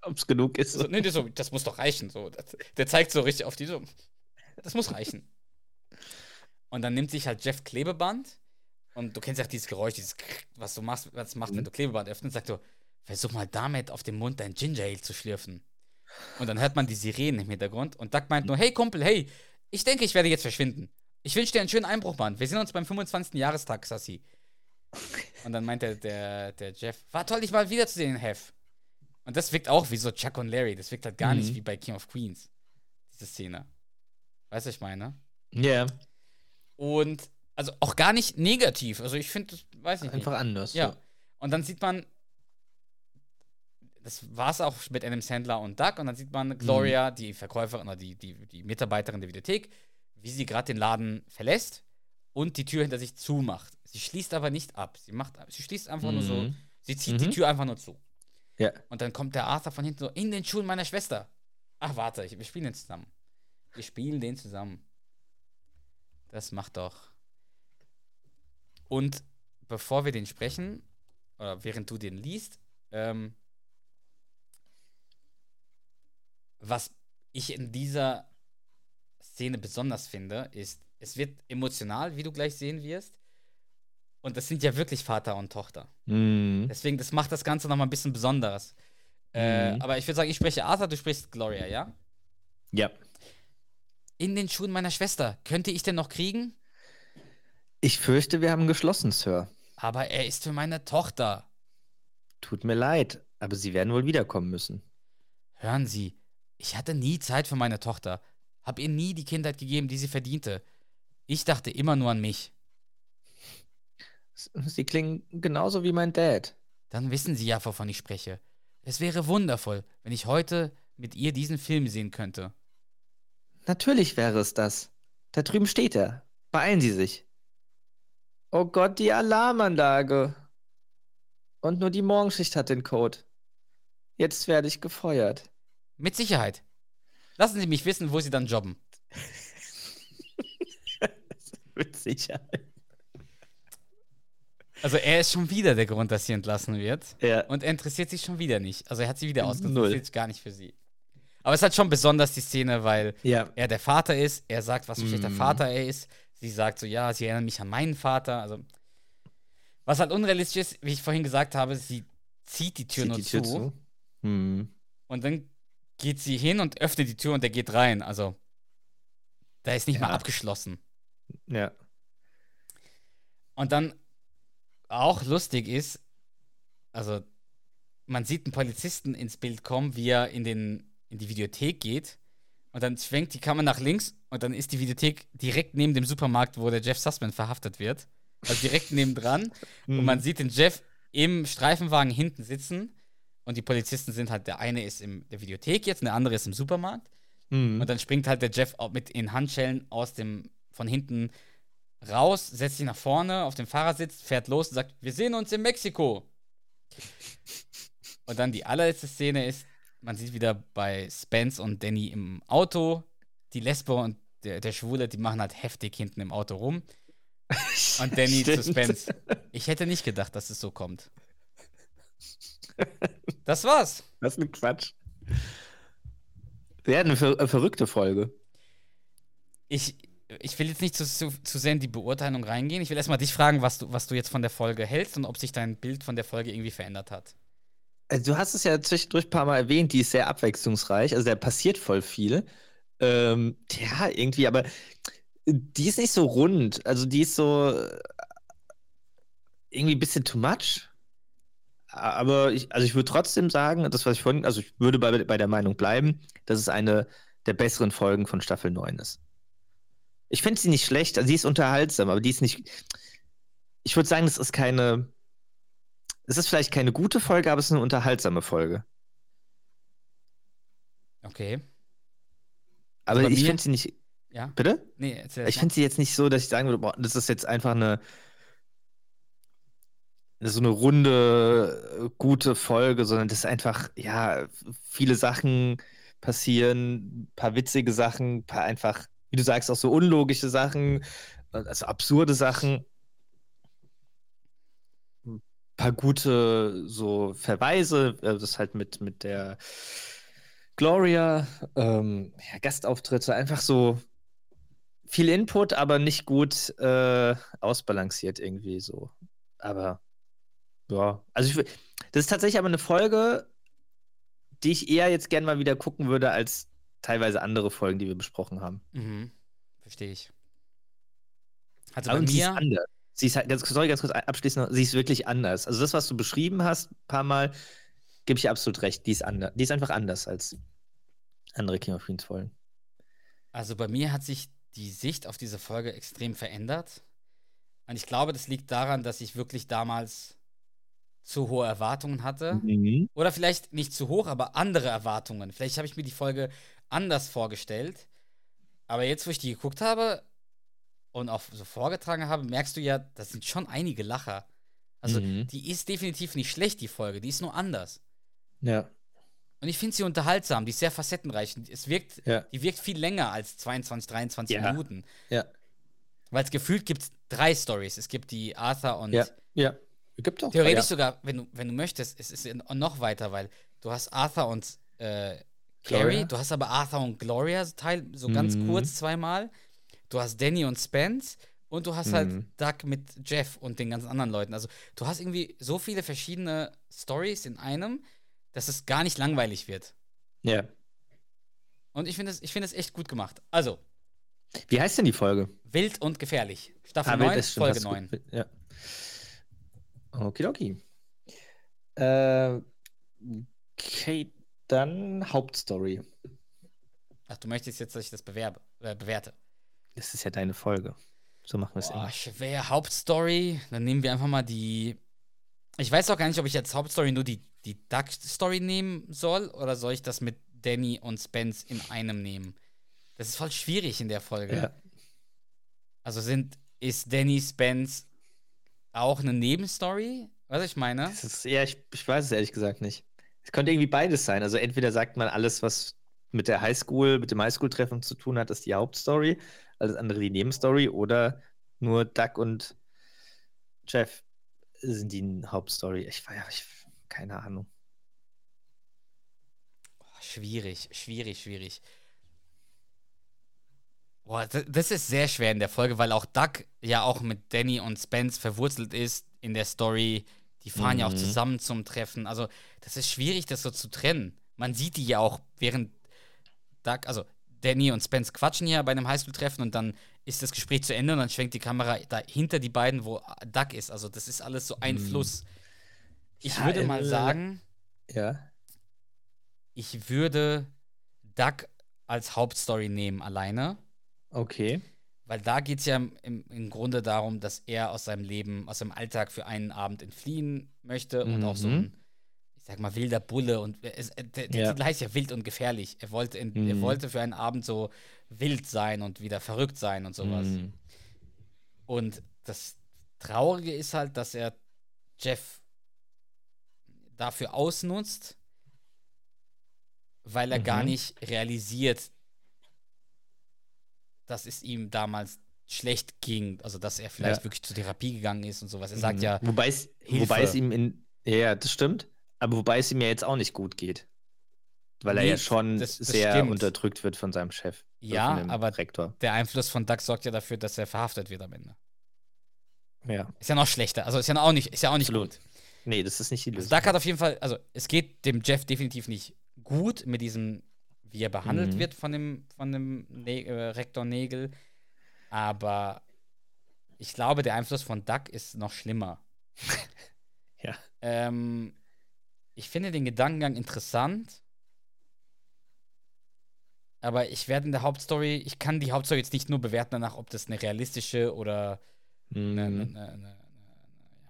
Ob es genug ist. so, nee, so, das muss doch reichen. So. Das, der zeigt so richtig auf die so, das muss reichen. Und dann nimmt sich halt Jeff Klebeband und du kennst ja auch dieses Geräusch, dieses was du machst, was macht, wenn du Klebeband öffnest, sagt so, versuch mal damit auf dem Mund dein Ginger Ale zu schlürfen. Und dann hört man die Sirenen im Hintergrund und Doug meint nur, hey Kumpel, hey, ich denke, ich werde jetzt verschwinden. Ich wünsche dir einen schönen Einbruch, Mann. Wir sehen uns beim 25. Jahrestag, Sassi. Und dann meint der, der, der Jeff, war toll, dich mal wiederzusehen, Hef. Und das wirkt auch wie so Chuck und Larry. Das wirkt halt gar nicht Mhm. wie bei King of Queens. Diese Szene. Weißt du, was ich meine? Ja, Und also auch gar nicht negativ. Also ich finde, das weiß ich einfach nicht. anders. Ja. Und dann sieht man, das war es auch mit Adam Sandler und Doug. Und dann sieht man Gloria, die Verkäuferin oder die, die, die Mitarbeiterin der Videothek, wie sie gerade den Laden verlässt und die Tür hinter sich zumacht. Sie schließt aber nicht ab. Sie macht, sie schließt einfach nur so, Mhm. sie zieht die Mhm. Tür einfach nur zu. Ja. Und dann kommt der Arthur von hinten so in den Schuhen meiner Schwester. Ach, warte, ich, wir spielen den zusammen. Wir spielen den zusammen. Das macht doch. Und bevor wir den sprechen, oder während du den liest, ähm, was ich in dieser Szene besonders finde, ist, es wird emotional, wie du gleich sehen wirst. Und das sind ja wirklich Vater und Tochter. Mhm. Deswegen, das macht das Ganze nochmal ein bisschen besonderes. Äh, Mhm. aber ich würde sagen, ich spreche Arthur, du sprichst Gloria, ja? Ja. In den Schuhen meiner Schwester. Könnte ich den noch kriegen? Ich fürchte, wir haben geschlossen, Sir. Aber er ist für meine Tochter. Tut mir leid, aber Sie werden wohl wiederkommen müssen. Hören Sie, ich hatte nie Zeit für meine Tochter. Hab ihr nie die Kindheit gegeben, die sie verdiente. Ich dachte immer nur an mich. <laughs> Sie klingen genauso wie mein Dad. Dann wissen Sie ja, wovon ich spreche. Es wäre wundervoll, wenn ich heute mit ihr diesen Film sehen könnte. Natürlich wäre es das. Da drüben steht er. Beeilen Sie sich. Oh Gott, die Alarmanlage. Und nur die Morgenschicht hat den Code. Jetzt werde ich gefeuert. Mit Sicherheit. Lassen Sie mich wissen, wo Sie dann jobben. <laughs> Mit Sicherheit. Also er ist schon wieder der Grund, dass sie entlassen wird. Ja. Und er interessiert sich schon wieder nicht. Also er hat sie wieder ausgesucht. Interessiert sich gar nicht für sie. Aber es ist halt schon besonders die Szene, weil Ja. er der Vater ist. Er sagt, was für ein schlechter Mhm. Vater er ist. Sie sagt so, ja, sie erinnern mich an meinen Vater. Also was halt unrealistisch ist, wie ich vorhin gesagt habe, sie zieht die Tür Zieht nur die Tür zu, zu. Hm. und dann geht sie hin und öffnet die Tür und der geht rein. Also da ist nicht mal Ja. abgeschlossen. Ja. Und dann auch lustig ist, also man sieht einen Polizisten ins Bild kommen, wie er in, den, in die Videothek geht. Und dann schwenkt die Kamera nach links und dann ist die Videothek direkt neben dem Supermarkt, wo der Jeff Sussman verhaftet wird. Also direkt nebendran. <laughs> Und man sieht den Jeff im Streifenwagen hinten sitzen und die Polizisten sind halt, der eine ist in der Videothek jetzt und der andere ist im Supermarkt. Mhm. Und dann springt halt der Jeff auch mit in Handschellen aus dem, von hinten raus, setzt sich nach vorne auf den Fahrersitz, fährt los und sagt, wir sehen uns in Mexiko. Und dann die allerletzte Szene ist, man sieht wieder bei Spence und Danny im Auto, die Lesbe und der, der Schwule, die machen halt heftig hinten im Auto rum. Und Danny zu. Spence. Ich hätte nicht gedacht, dass es so kommt. Das war's. Was ein Quatsch. Ja, eine ver äh, verrückte Folge. Ich, ich will jetzt nicht zu, zu, zu sehr in die Beurteilung reingehen. Ich will erstmal dich fragen, was du, was du jetzt von der Folge hältst und ob sich dein Bild von der Folge irgendwie verändert hat. Also, du hast es ja zwischendurch ein paar Mal erwähnt, die ist sehr abwechslungsreich. Also, da passiert voll viel. Ähm, ja, irgendwie, aber die ist nicht so rund. Also, die ist so äh, irgendwie ein bisschen too much. Aber ich, also ich würde trotzdem sagen, das, was ich vorhin, also ich würde bei, bei der Meinung bleiben, dass es eine der besseren Folgen von Staffel 9 ist. Ich finde sie nicht schlecht, also die ist unterhaltsam, aber die ist nicht. Ich würde sagen, das ist keine. Es ist vielleicht keine gute Folge, aber es ist eine unterhaltsame Folge. Okay. Aber Also ich finde sie nicht. Ja? Bitte? Nee, erzähl Ich finde sie jetzt nicht so, dass ich sagen würde, boah, das ist jetzt einfach eine so eine runde, gute Folge, sondern das ist einfach, ja, viele Sachen passieren, ein paar witzige Sachen, ein paar einfach, wie du sagst, auch so unlogische Sachen, also absurde Sachen, ein paar gute so Verweise, äh, das halt mit, mit der Gloria, ähm, ja, Gastauftritte, einfach so viel Input, aber nicht gut äh, ausbalanciert irgendwie so. Aber ja, also ich, das ist tatsächlich aber eine Folge, die ich eher jetzt gern mal wieder gucken würde als teilweise andere Folgen, die wir besprochen haben. Mhm. Verstehe ich. Also Aber bei sie ist mir, anders. Sie ist halt, ganz, sorry, ganz kurz abschließend, sie ist wirklich anders. Also das, was du beschrieben hast, ein paar Mal, gebe ich absolut recht. Die ist anders. Die ist einfach anders als andere King of Queens Folgen. also bei mir hat sich die Sicht auf diese Folge extrem verändert. Und ich glaube, das liegt daran, dass ich wirklich damals zu hohe Erwartungen hatte. Mhm. Oder vielleicht nicht zu hoch, aber andere Erwartungen. Vielleicht habe ich mir die Folge anders vorgestellt. Aber jetzt, wo ich die geguckt habe und auch so vorgetragen habe, merkst du ja, das sind schon einige Lacher. Also, Mhm. die ist definitiv nicht schlecht, die Folge. Die ist nur anders. Ja. Und ich finde sie unterhaltsam. Die ist sehr facettenreich. Es wirkt, Ja. die wirkt viel länger als 22, 23 Ja. Minuten. Ja. Weil es gefühlt gibt es drei Stories. Es gibt die Arthur und Ja. Ja. Gibt auch. Theoretisch ja. sogar, wenn du, wenn du möchtest, es ist noch weiter, weil du hast Arthur und äh, Gloria. Carrie, du hast aber Arthur und Gloria so Teil, so ganz Mhm. kurz zweimal. Du hast Danny und Spence und du hast halt Mhm. Doug mit Jeff und den ganzen anderen Leuten. Also du hast irgendwie so viele verschiedene Stories in einem, dass es gar nicht langweilig wird. Ja. Und ich finde es ich finde es echt gut gemacht. Also, Wie heißt denn die Folge? wild und gefährlich. Staffel Ah, 9, das stimmt, Folge hast du 9. gut- Ja. Okidoki. Äh, okay, dann Hauptstory. Ach, du möchtest jetzt, dass ich das bewerbe, äh, bewerte. Das ist ja deine Folge. So machen wir es immer. schwer. Hauptstory. Dann nehmen wir einfach mal die. Ich weiß auch gar nicht, ob ich als Hauptstory nur die, die Duck-Story nehmen soll oder soll ich das mit Danny und Spence in einem nehmen. Das ist voll schwierig in der Folge. Ja. Also sind, ist Danny Spence auch eine Nebenstory? Was ich meine? Ist, ja, ich, ich weiß es ehrlich gesagt nicht. Es könnte irgendwie beides sein. Also entweder sagt man alles, was mit der Highschool, mit dem Highschool-Treffen zu tun hat, ist die Hauptstory, alles andere die Nebenstory, oder nur Doug und Jeff sind die Hauptstory. Ich war ja, ich, keine Ahnung. Schwierig, schwierig, schwierig. Boah, das, ist sehr schwer in der Folge, weil auch Doug ja auch mit Danny und Spence verwurzelt ist in der Story. Die fahren ja auch Mhm. zusammen zum Treffen. Also, das ist schwierig, das so zu trennen. Man sieht die ja auch, während Doug, also Danny und Spence quatschen hier bei einem Highschool-Treffen und dann ist das Gespräch zu Ende und dann schwenkt die Kamera da hinter die beiden, wo Doug ist. Also, das ist alles so ein Mhm. Fluss. Ich Ja, würde mal äh, sagen, Ja. ich würde Doug als Hauptstory nehmen alleine, Okay. Weil da geht es ja im, im, Grunde darum, dass er aus seinem Leben, aus seinem Alltag für einen Abend entfliehen möchte mhm. und auch so mhm. ein, sag mal, wilder Bulle und es, der, der ja. Titel heißt ja wild und gefährlich. Er wollte, in, mhm. er wollte für einen Abend so wild sein und wieder verrückt sein und sowas. Mhm. Und das Traurige ist halt, dass er Jeff dafür ausnutzt, weil er mhm. gar nicht realisiert, dass es ihm damals schlecht ging, also dass er vielleicht ja. wirklich zur Therapie gegangen ist und sowas. Er sagt mhm. ja. Wobei es, wobei es ihm in. Ja, das stimmt. Aber wobei es ihm ja jetzt auch nicht gut geht. Weil nee, er ja schon das, das sehr stimmt. unterdrückt wird von seinem Chef. Ja, aber Rektor. der Einfluss von Doug sorgt ja dafür, dass er verhaftet wird am Ende. Ja. Ist ja noch schlechter. Also ist ja auch nicht, ist ja auch nicht gut. Nee, das ist nicht die also Lösung. Also Doug hat auf jeden Fall, also es geht dem Jeff definitiv nicht gut mit diesem, wie er behandelt mhm. wird von dem, von dem ne äh, Rektor Nägel. Aber ich glaube, der Einfluss von Duck ist noch schlimmer. <laughs> ja. Ähm, ich finde den Gedankengang interessant. Aber ich werde in der Hauptstory, ich kann die Hauptstory jetzt nicht nur bewerten danach, ob das eine realistische oder mhm. eine, eine, eine,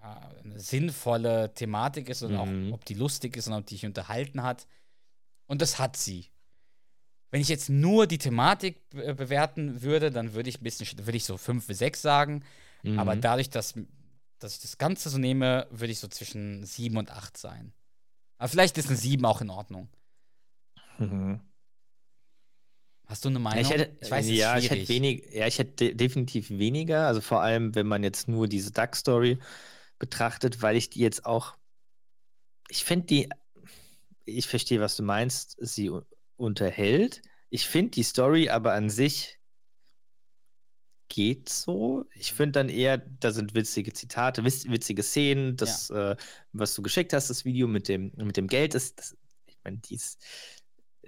ja, eine, sinnvolle Thematik ist und mhm. auch, ob die lustig ist und ob die dich unterhalten hat. Und das hat sie. Wenn ich jetzt nur die Thematik be bewerten würde, dann würde ich ein bisschen, würde ich so 5 bis 6 sagen. Mhm. Aber dadurch, dass, dass ich das Ganze so nehme, würde ich so zwischen 7 und 8 sein. Aber vielleicht ist eine 7 auch in Ordnung. Mhm. Hast du eine Meinung? Ich, hätte, ich weiß, ja, ich hätte wenig, ja, ich hätte definitiv weniger. Also vor allem, wenn man jetzt nur diese Duck-Story betrachtet, weil ich die jetzt auch, ich finde die, ich verstehe, was du meinst, sie unterhält. Ich finde die Story aber an sich geht so. Ich finde dann eher, da sind witzige Zitate, witzige Szenen, das, ja. äh, was du geschickt hast, das Video mit dem, mit dem Geld, ist, das, ich meine, die ist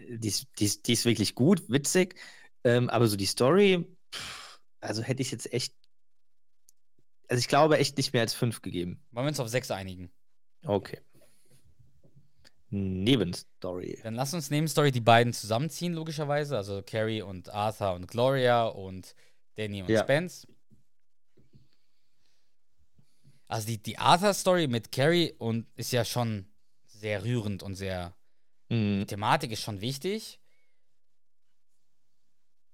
die ist, die ist, die ist wirklich gut, witzig. Ähm, aber so die Story, also hätte ich jetzt echt. Also ich glaube echt nicht mehr als fünf gegeben. Wollen wir uns auf sechs einigen? Okay. Nebenstory. Dann lass uns Nebenstory die beiden zusammenziehen, logischerweise. Also Carrie und Arthur und Gloria und Danny und ja. Spence. Also die, die Arthur-Story mit Carrie und ist ja schon sehr rührend und sehr Mhm. Die Thematik ist schon wichtig.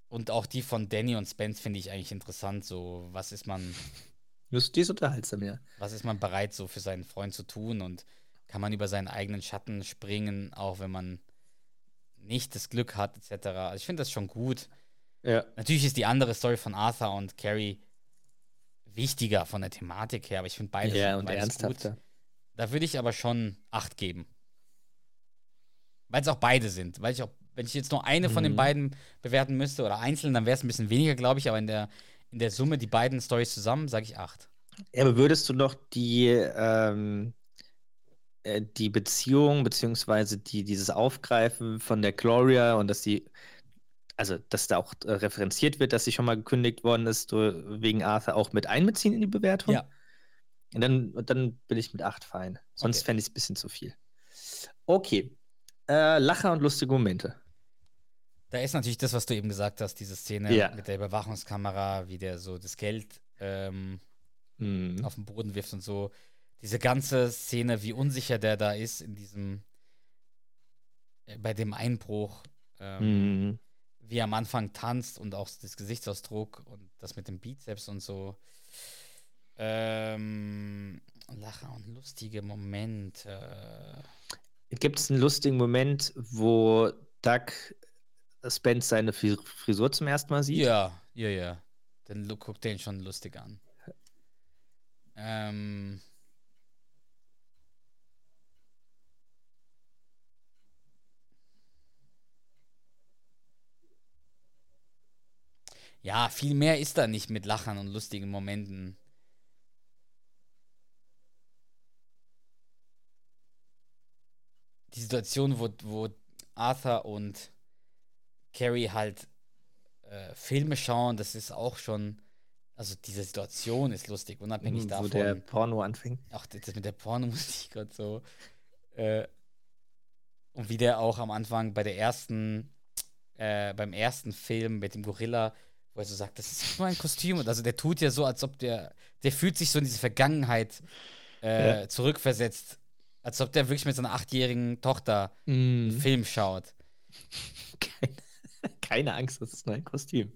Und auch die von Danny und Spence finde ich eigentlich interessant. So, was ist man. <laughs> Just dies unterhaltsam, ja. Was ist man bereit, so für seinen Freund zu tun? Und kann man über seinen eigenen Schatten springen, auch wenn man nicht das Glück hat, etc. Also ich finde das schon gut. Ja. Natürlich ist die andere Story von Arthur und Carrie wichtiger von der Thematik her, aber ich finde beide ja, und ernsthafter. Gut. Da würde ich aber schon acht geben. Weil es auch beide sind. Weil ich auch, wenn ich jetzt nur eine mhm. von den mhm. beiden bewerten müsste oder einzeln, dann wäre es ein bisschen weniger, glaube ich. Aber in der, in der Summe, die beiden Stories zusammen, sage ich acht. Ja, aber würdest du noch die, ähm, äh, die Beziehung, beziehungsweise die, dieses Aufgreifen von der Gloria und dass sie, also dass da auch äh, referenziert wird, dass sie schon mal gekündigt worden ist wegen Arthur, auch mit einbeziehen in die Bewertung? Ja. Und dann, dann bin ich mit acht fein. Sonst okay. fände ich es ein bisschen zu viel. Okay, äh, Lacher und lustige Momente. Da ist natürlich das, was du eben gesagt hast, diese Szene ja. mit der Überwachungskamera, wie der so das Geld ähm, mhm. auf den Boden wirft und so. Diese ganze Szene, wie unsicher der da ist in diesem, äh, bei dem Einbruch, ähm, mhm. Wie er am Anfang tanzt und auch das Gesichtsausdruck und das mit dem Bizeps und so. Ähm, Lacher und lustige Momente. Gibt es einen lustigen Moment, wo Doug Spence seine Frisur zum ersten Mal sieht? Ja, ja, ja. Dann guckt den schon lustig an. Ähm. Ja, viel mehr ist da nicht mit Lachen und lustigen Momenten. die Situation, wo, wo Arthur und Carrie halt äh, Filme schauen, das ist auch schon, also diese Situation ist lustig, unabhängig wo davon. Wo der Porno anfing. Ach, das mit der Pornomusik <laughs> und so. Äh, und wie der auch am Anfang bei der ersten, äh, beim ersten Film mit dem Gorilla, wo er so sagt, das ist nur ein Kostüm. Und also der tut ja so, als ob der, der fühlt sich so in diese Vergangenheit äh, Ja. zurückversetzt. Als ob der wirklich mit seiner achtjährigen Tochter Mhm. einen Film schaut. Keine, <laughs> keine Angst, das ist nur ein Kostüm.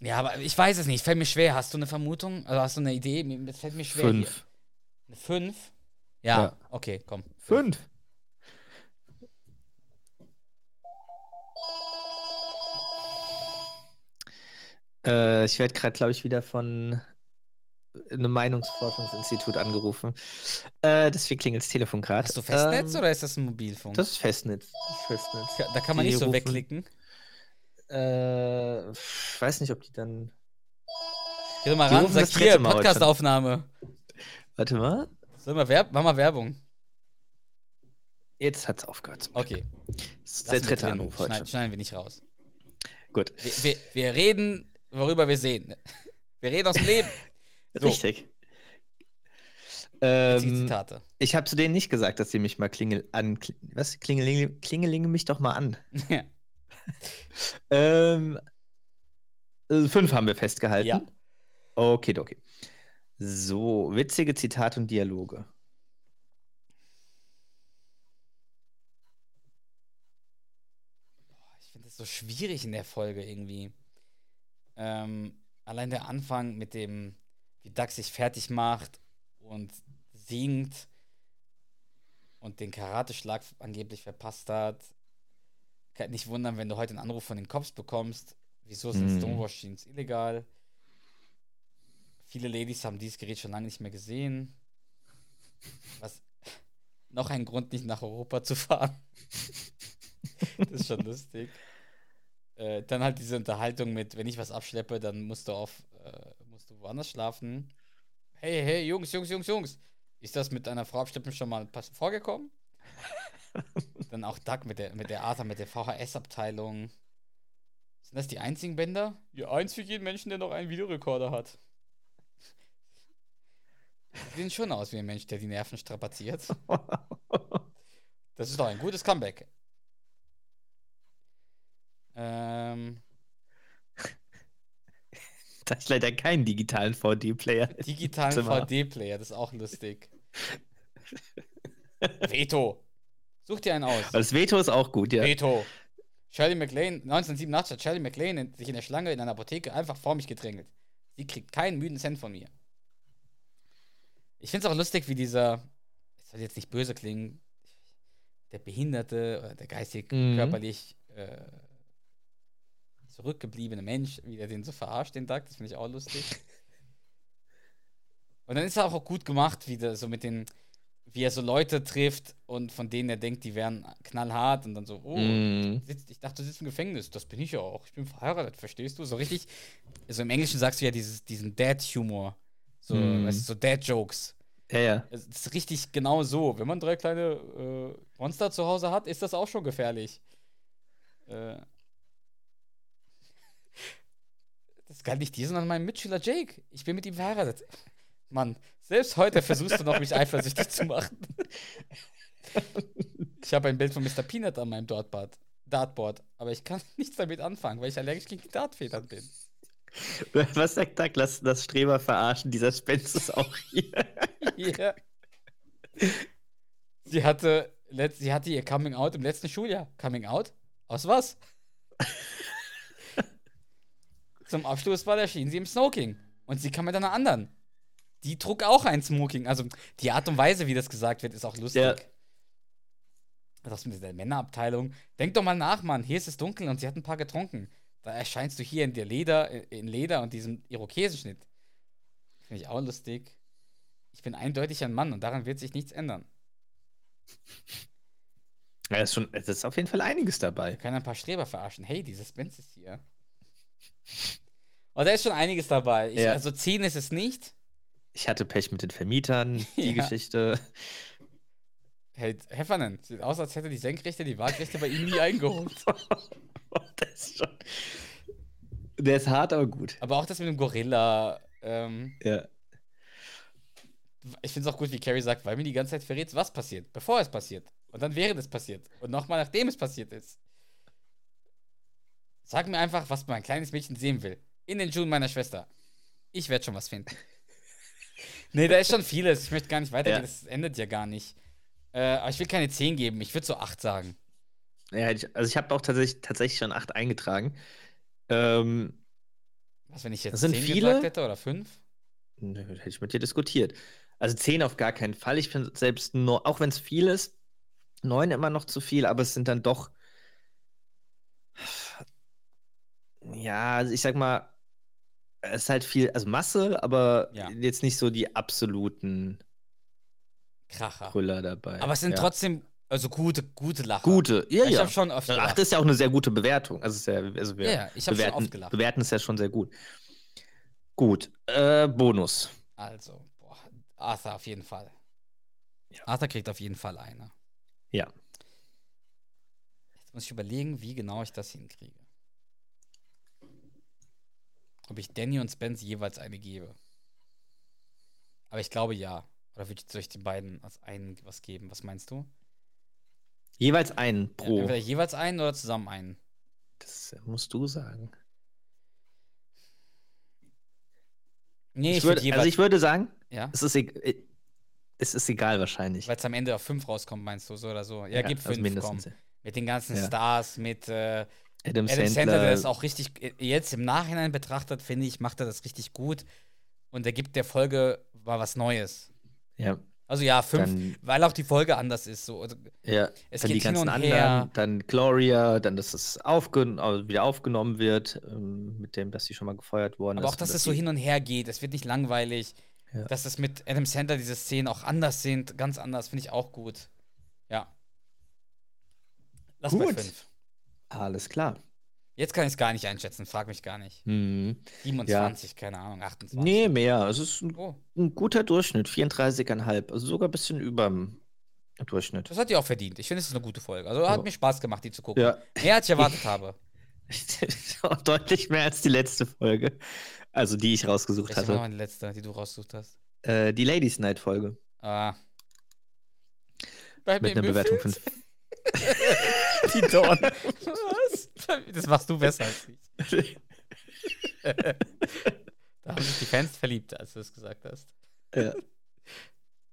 Ja, aber ich weiß es nicht. Fällt mir schwer. Hast du eine Vermutung? Also hast du eine Idee? Es fällt mir schwer. Hier. Fünf. Eine fünf? Ja, Ja. okay, komm. Fünf. Äh, ich werde gerade, glaube ich, wieder von einem Meinungsforschungsinstitut angerufen. Äh, deswegen klingelt das Telefon gerade. Hast du Festnetz Ähm, oder ist das ein Mobilfunk? Das ist Festnetz. Festnetz. Da kann man die nicht so rufen- wegklicken. Äh, ich weiß nicht, ob die dann. Geh doch mal Die ran, sag hier, Podcastaufnahme. Warte mal. Soll mal Werb mach mal Werbung. Jetzt hat's aufgehört. Okay. Das ist der dritte. Anruf heute. Schneiden, schneiden wir nicht raus. Gut. Wir, wir, wir reden, worüber wir sehen. <laughs> Wir reden aus dem Leben. <laughs> So. Richtig. Witzige Ähm, Zitate. ich habe zu denen nicht gesagt, dass sie mich mal klingel an. Was? Klingelinge, klingelinge mich doch mal an. <laughs> Ja. Ähm, äh, fünf haben wir festgehalten. Ja. Okay, okay. So, witzige Zitate und Dialoge. Ich finde das so schwierig in der Folge irgendwie. Ähm, allein der Anfang mit dem, wie Dax sich fertig macht und singt und den Karateschlag angeblich verpasst hat. Kann nicht wundern, wenn du heute einen Anruf von den Cops bekommst. Wieso sind Mhm. Stonewash Jeans illegal? Viele Ladies haben dieses Gerät schon lange nicht mehr gesehen. Was noch ein Grund, nicht nach Europa zu fahren. <laughs> das ist schon lustig. Äh, dann halt diese Unterhaltung mit, wenn ich was abschleppe, dann musst du auf, äh, musst du woanders schlafen. Hey, hey, Jungs, Jungs, Jungs, Jungs. Ist das mit einer Frau abschleppen schon mal vorgekommen? <laughs> dann auch Doug mit der, mit der Arthur, mit der VHS-Abteilung. Sind das die einzigen Bänder? Ja, eins für jeden Menschen, der noch einen Videorekorder hat. Die sehen schon aus wie ein Mensch, der die Nerven strapaziert. <laughs> Das ist doch ein gutes Comeback. Ähm, <laughs> da ist leider keinen digitalen VD-Player. digitalen. VD-Player, das ist auch lustig. <laughs> Veto. Such dir einen aus. Das Veto ist auch gut, ja. Veto. Shirley MacLaine, 1987 hat Shirley MacLaine in- sich in der Schlange in einer Apotheke einfach vor mich gedrängelt. Sie kriegt keinen müden Cent von mir. Ich finde es auch lustig, wie dieser, es soll jetzt nicht böse klingen, der Behinderte oder der geistig, Mhm. körperlich äh, zurückgebliebene Mensch, wie er den so verarscht, den Duck, das finde ich auch lustig. <laughs> Und dann ist er auch gut gemacht, wie der so mit den, wie er so Leute trifft und von denen er denkt, die wären knallhart und dann so, oh, Mm. sitzt, ich dachte, du sitzt im Gefängnis. Das bin ich ja auch. Ich bin verheiratet, verstehst du? So richtig. Also im Englischen sagst du ja dieses, diesen Dad-Humor. So, Mhm. weißt du, so Dad-Jokes. Ja, ja. Es ist richtig genau so. Wenn man drei kleine äh, Monster zu Hause hat, ist das auch schon gefährlich. Äh, das galt nicht dir, sondern meinem Mitschüler Jake. Ich bin mit ihm verheiratet. Mann, selbst heute versuchst du noch, mich eifersüchtig zu machen. Ich habe ein Bild von Mr. Peanut an meinem Dartboard, Dartboard, aber ich kann nichts damit anfangen, weil ich allergisch gegen die Dartfedern bin. Was sagt Doug? Lass das Streber verarschen. Dieser Spence ist auch hier. Ja. Sie hatte, sie hatte ihr Coming Out im letzten Schuljahr. Coming Out? Aus was? Zum Abschluss war erschien sie im Smoking. Und sie kam mit einer anderen. Die trug auch ein Smoking. Also die Art und Weise, wie das gesagt wird, ist auch lustig. Ja. Das mit der Männerabteilung. Denk doch mal nach, Mann. Hier ist es dunkel und sie hat ein paar getrunken. Da erscheinst du hier in der Leder, in Leder und diesem Irokesenschnitt. Finde ich auch lustig. Ich bin eindeutig ein Mann und daran wird sich nichts ändern. Ja, ist schon, es ist auf jeden Fall einiges dabei. Wir können ein paar Streber verarschen. Hey, dieses Benz ist hier. Und da ist schon einiges dabei. Ich, Ja. Also ziehen ist es nicht. Ich hatte Pech mit den Vermietern, <laughs> die Ja. Geschichte. Hey, Heffernan, sieht aus, als hätte die Senkrechte die Waagrechte bei ihm nie eingeholt. <laughs> das ist schon. Der ist hart, aber gut. Aber auch das mit dem Gorilla. Ähm, Ja. ich finde es auch gut, wie Carrie sagt, weil mir die ganze Zeit verrät, was passiert, bevor es passiert. Und dann während es passiert. Und nochmal nachdem es passiert ist. Sag mir einfach, was mein kleines Mädchen sehen will. In den Schuhen meiner Schwester. Ich werde schon was finden. <laughs> nee, da ist schon vieles. Ich möchte gar nicht weitergehen. Ja. Das endet ja gar nicht. Äh, aber ich will keine 10 geben. Ich würde so 8 sagen. Ja, also ich habe auch tatsächlich, tatsächlich schon acht eingetragen. Ähm, Was, wenn ich jetzt Das sind 10 viele. gesagt hätte oder 5? nö, hätte ich mit dir diskutiert. Also zehn auf gar keinen Fall. Ich finde selbst nur, auch wenn es viel ist, neun immer noch zu viel, aber es sind dann doch. Ja, also ich sag mal, es ist halt viel, also Masse, aber Ja. jetzt nicht so die absoluten Kracher. Brüller dabei. Aber es sind ja. trotzdem, also gute, gute Lacher. gute. Ja, Ich ja. habe schon oft Acht gelacht. ist ja auch eine sehr gute Bewertung. Also, ja, also wir Ja, ja, ich habe schon bewerten, oft gelacht. bewerten ist ja schon sehr gut. Gut. Äh, Bonus. Also, boah, Arthur auf jeden Fall. Arthur kriegt auf jeden Fall eine. Ja. Jetzt muss ich überlegen, wie genau ich das hinkriege. Ob ich Danny und Spence jeweils eine gebe. Aber ich glaube ja. Oder würde ich soll ich den beiden als einen was geben? Was meinst du? Jeweils einen Ja, pro. entweder jeweils einen oder zusammen einen. das musst du sagen. Nee, ich, Ich würde also ich würde sagen, ja? es ist, e- äh, es ist egal wahrscheinlich. Weil es am Ende auf fünf rauskommt, meinst du, so oder so? Ja, gib also fünf, komm. mindestens. Mit den ganzen Ja. Stars, mit äh, Adam, Adam Sandler. Sandler, der ist auch richtig, äh, jetzt im Nachhinein betrachtet, finde ich, macht er das richtig gut. Und er gibt der Folge mal was Neues. ja, Also ja, fünf, Dann- weil auch die Folge anders ist. So. Also, ja. Es dann die geht hin ganzen und anderen, her. dann Gloria, dann, dass es aufgen also wieder aufgenommen wird, ähm, mit dem, dass sie schon mal gefeuert worden aber ist. auch, dass es so hin und her geht. Es wird nicht langweilig. Ja. Dass es mit Adam Sandler diese Szenen auch anders sind, ganz anders, finde ich auch gut. Ja. Lass bei Gut. fünf. Alles klar. Jetzt kann ich es gar nicht einschätzen, frag mich gar nicht. Mhm. 27, ja. keine Ahnung, 28. Nee, mehr. Also es ist ein, oh. ein guter Durchschnitt, 34,5. Also sogar ein bisschen über dem Durchschnitt. Das hat die auch verdient. Ich finde, es ist eine gute Folge. Also hat mir Spaß gemacht, die zu gucken. Ja. Mehr als ich erwartet <laughs> habe. Deutlich mehr als die letzte Folge. Also die ich rausgesucht Welche hatte. Das war meine letzte, die du rausgesucht hast. Äh, die Ladies Night Folge. Ah. Bei Mit einer Bewertung 5. <laughs> Die Dorn. Was? Das machst du besser als ich. <laughs> Da haben sich die Fans verliebt, als du es gesagt hast. ja.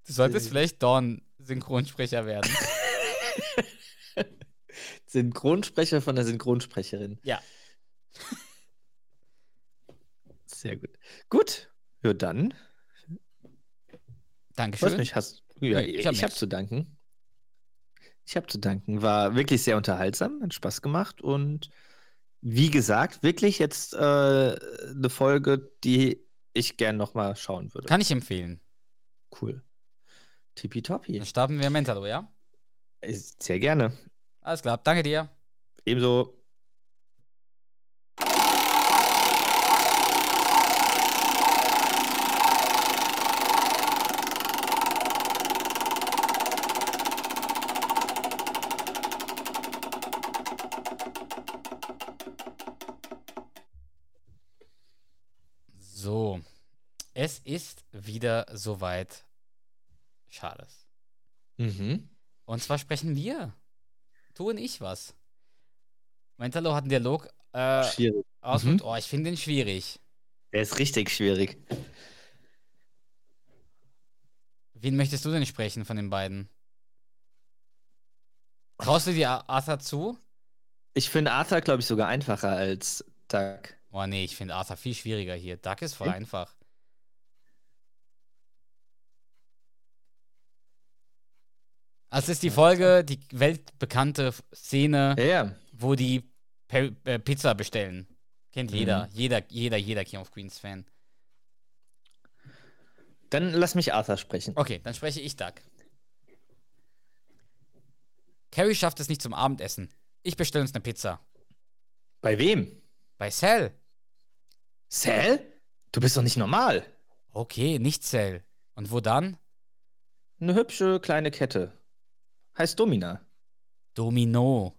Du solltest vielleicht Dorn-Synchronsprecher werden. Synchronsprecher von der Synchronsprecherin. Ja. Sehr gut. Gut. Ja, dann. Dankeschön. mich hast. Ja, ich ich hab habe nichts. zu danken. Ich habe zu danken. War wirklich sehr unterhaltsam, hat Spaß gemacht und wie gesagt, wirklich jetzt äh, eine Folge, die ich gern nochmal schauen würde. Kann ich empfehlen. Cool. Tippitoppi. Dann starten wir Mentalo, ja? Sehr gerne. Alles klar, danke dir. Ebenso. So. Es ist wieder soweit. Schades. Mhm. Und zwar sprechen wir. Du und ich was. Mentalo hat einen Dialog äh, Schwierig. aus Mhm. und oh, ich finde den schwierig. Der ist richtig schwierig. Wen möchtest du denn sprechen von den beiden? Traust du dir Ar- Arthur zu? Ich finde Arthur, glaube ich, sogar einfacher als Doug. Oh nee, ich finde Arthur viel schwieriger hier. Duck ist voll Okay. einfach. Also es ist die Folge, die weltbekannte Szene, Ja, ja. wo die Pe äh, Pizza bestellen. Kennt Mhm. jeder. Jeder, jeder, jeder King of Queens Fan. Dann lass mich Arthur sprechen. Okay, dann spreche ich Duck. Carrie schafft es nicht zum Abendessen. Ich bestelle uns eine Pizza. Bei wem? Bei Cell. Sal? Du bist doch nicht normal. Okay, nicht Cell. Und wo dann? Eine hübsche kleine Kette. Heißt Domina. Domino.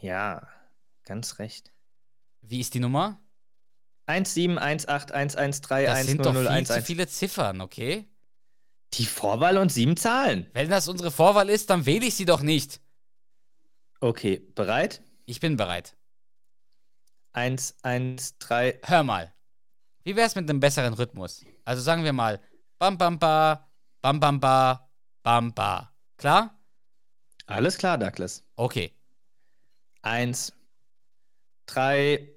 Ja, ganz recht. Wie ist die Nummer? 1718113 Das sind doch viel zu 10011. viele Ziffern, okay? Die Vorwahl und sieben Zahlen. Wenn das unsere Vorwahl ist, dann wähle ich sie doch nicht. Okay, bereit? Ich bin bereit. Eins, eins, drei. Hör mal. Wie wär's mit einem besseren Rhythmus? Also sagen wir mal Bam Bam Ba, Bam Bam Ba, Bam Ba. Klar? Alles klar, Douglas. Okay. Eins, drei,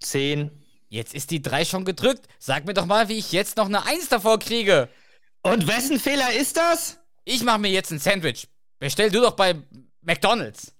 zehn. Jetzt ist die 3 schon gedrückt. Sag mir doch mal, wie ich jetzt noch eine 1 davor kriege. Und wessen Fehler ist das? Ich mache mir jetzt ein Sandwich. Bestell du doch bei McDonald's.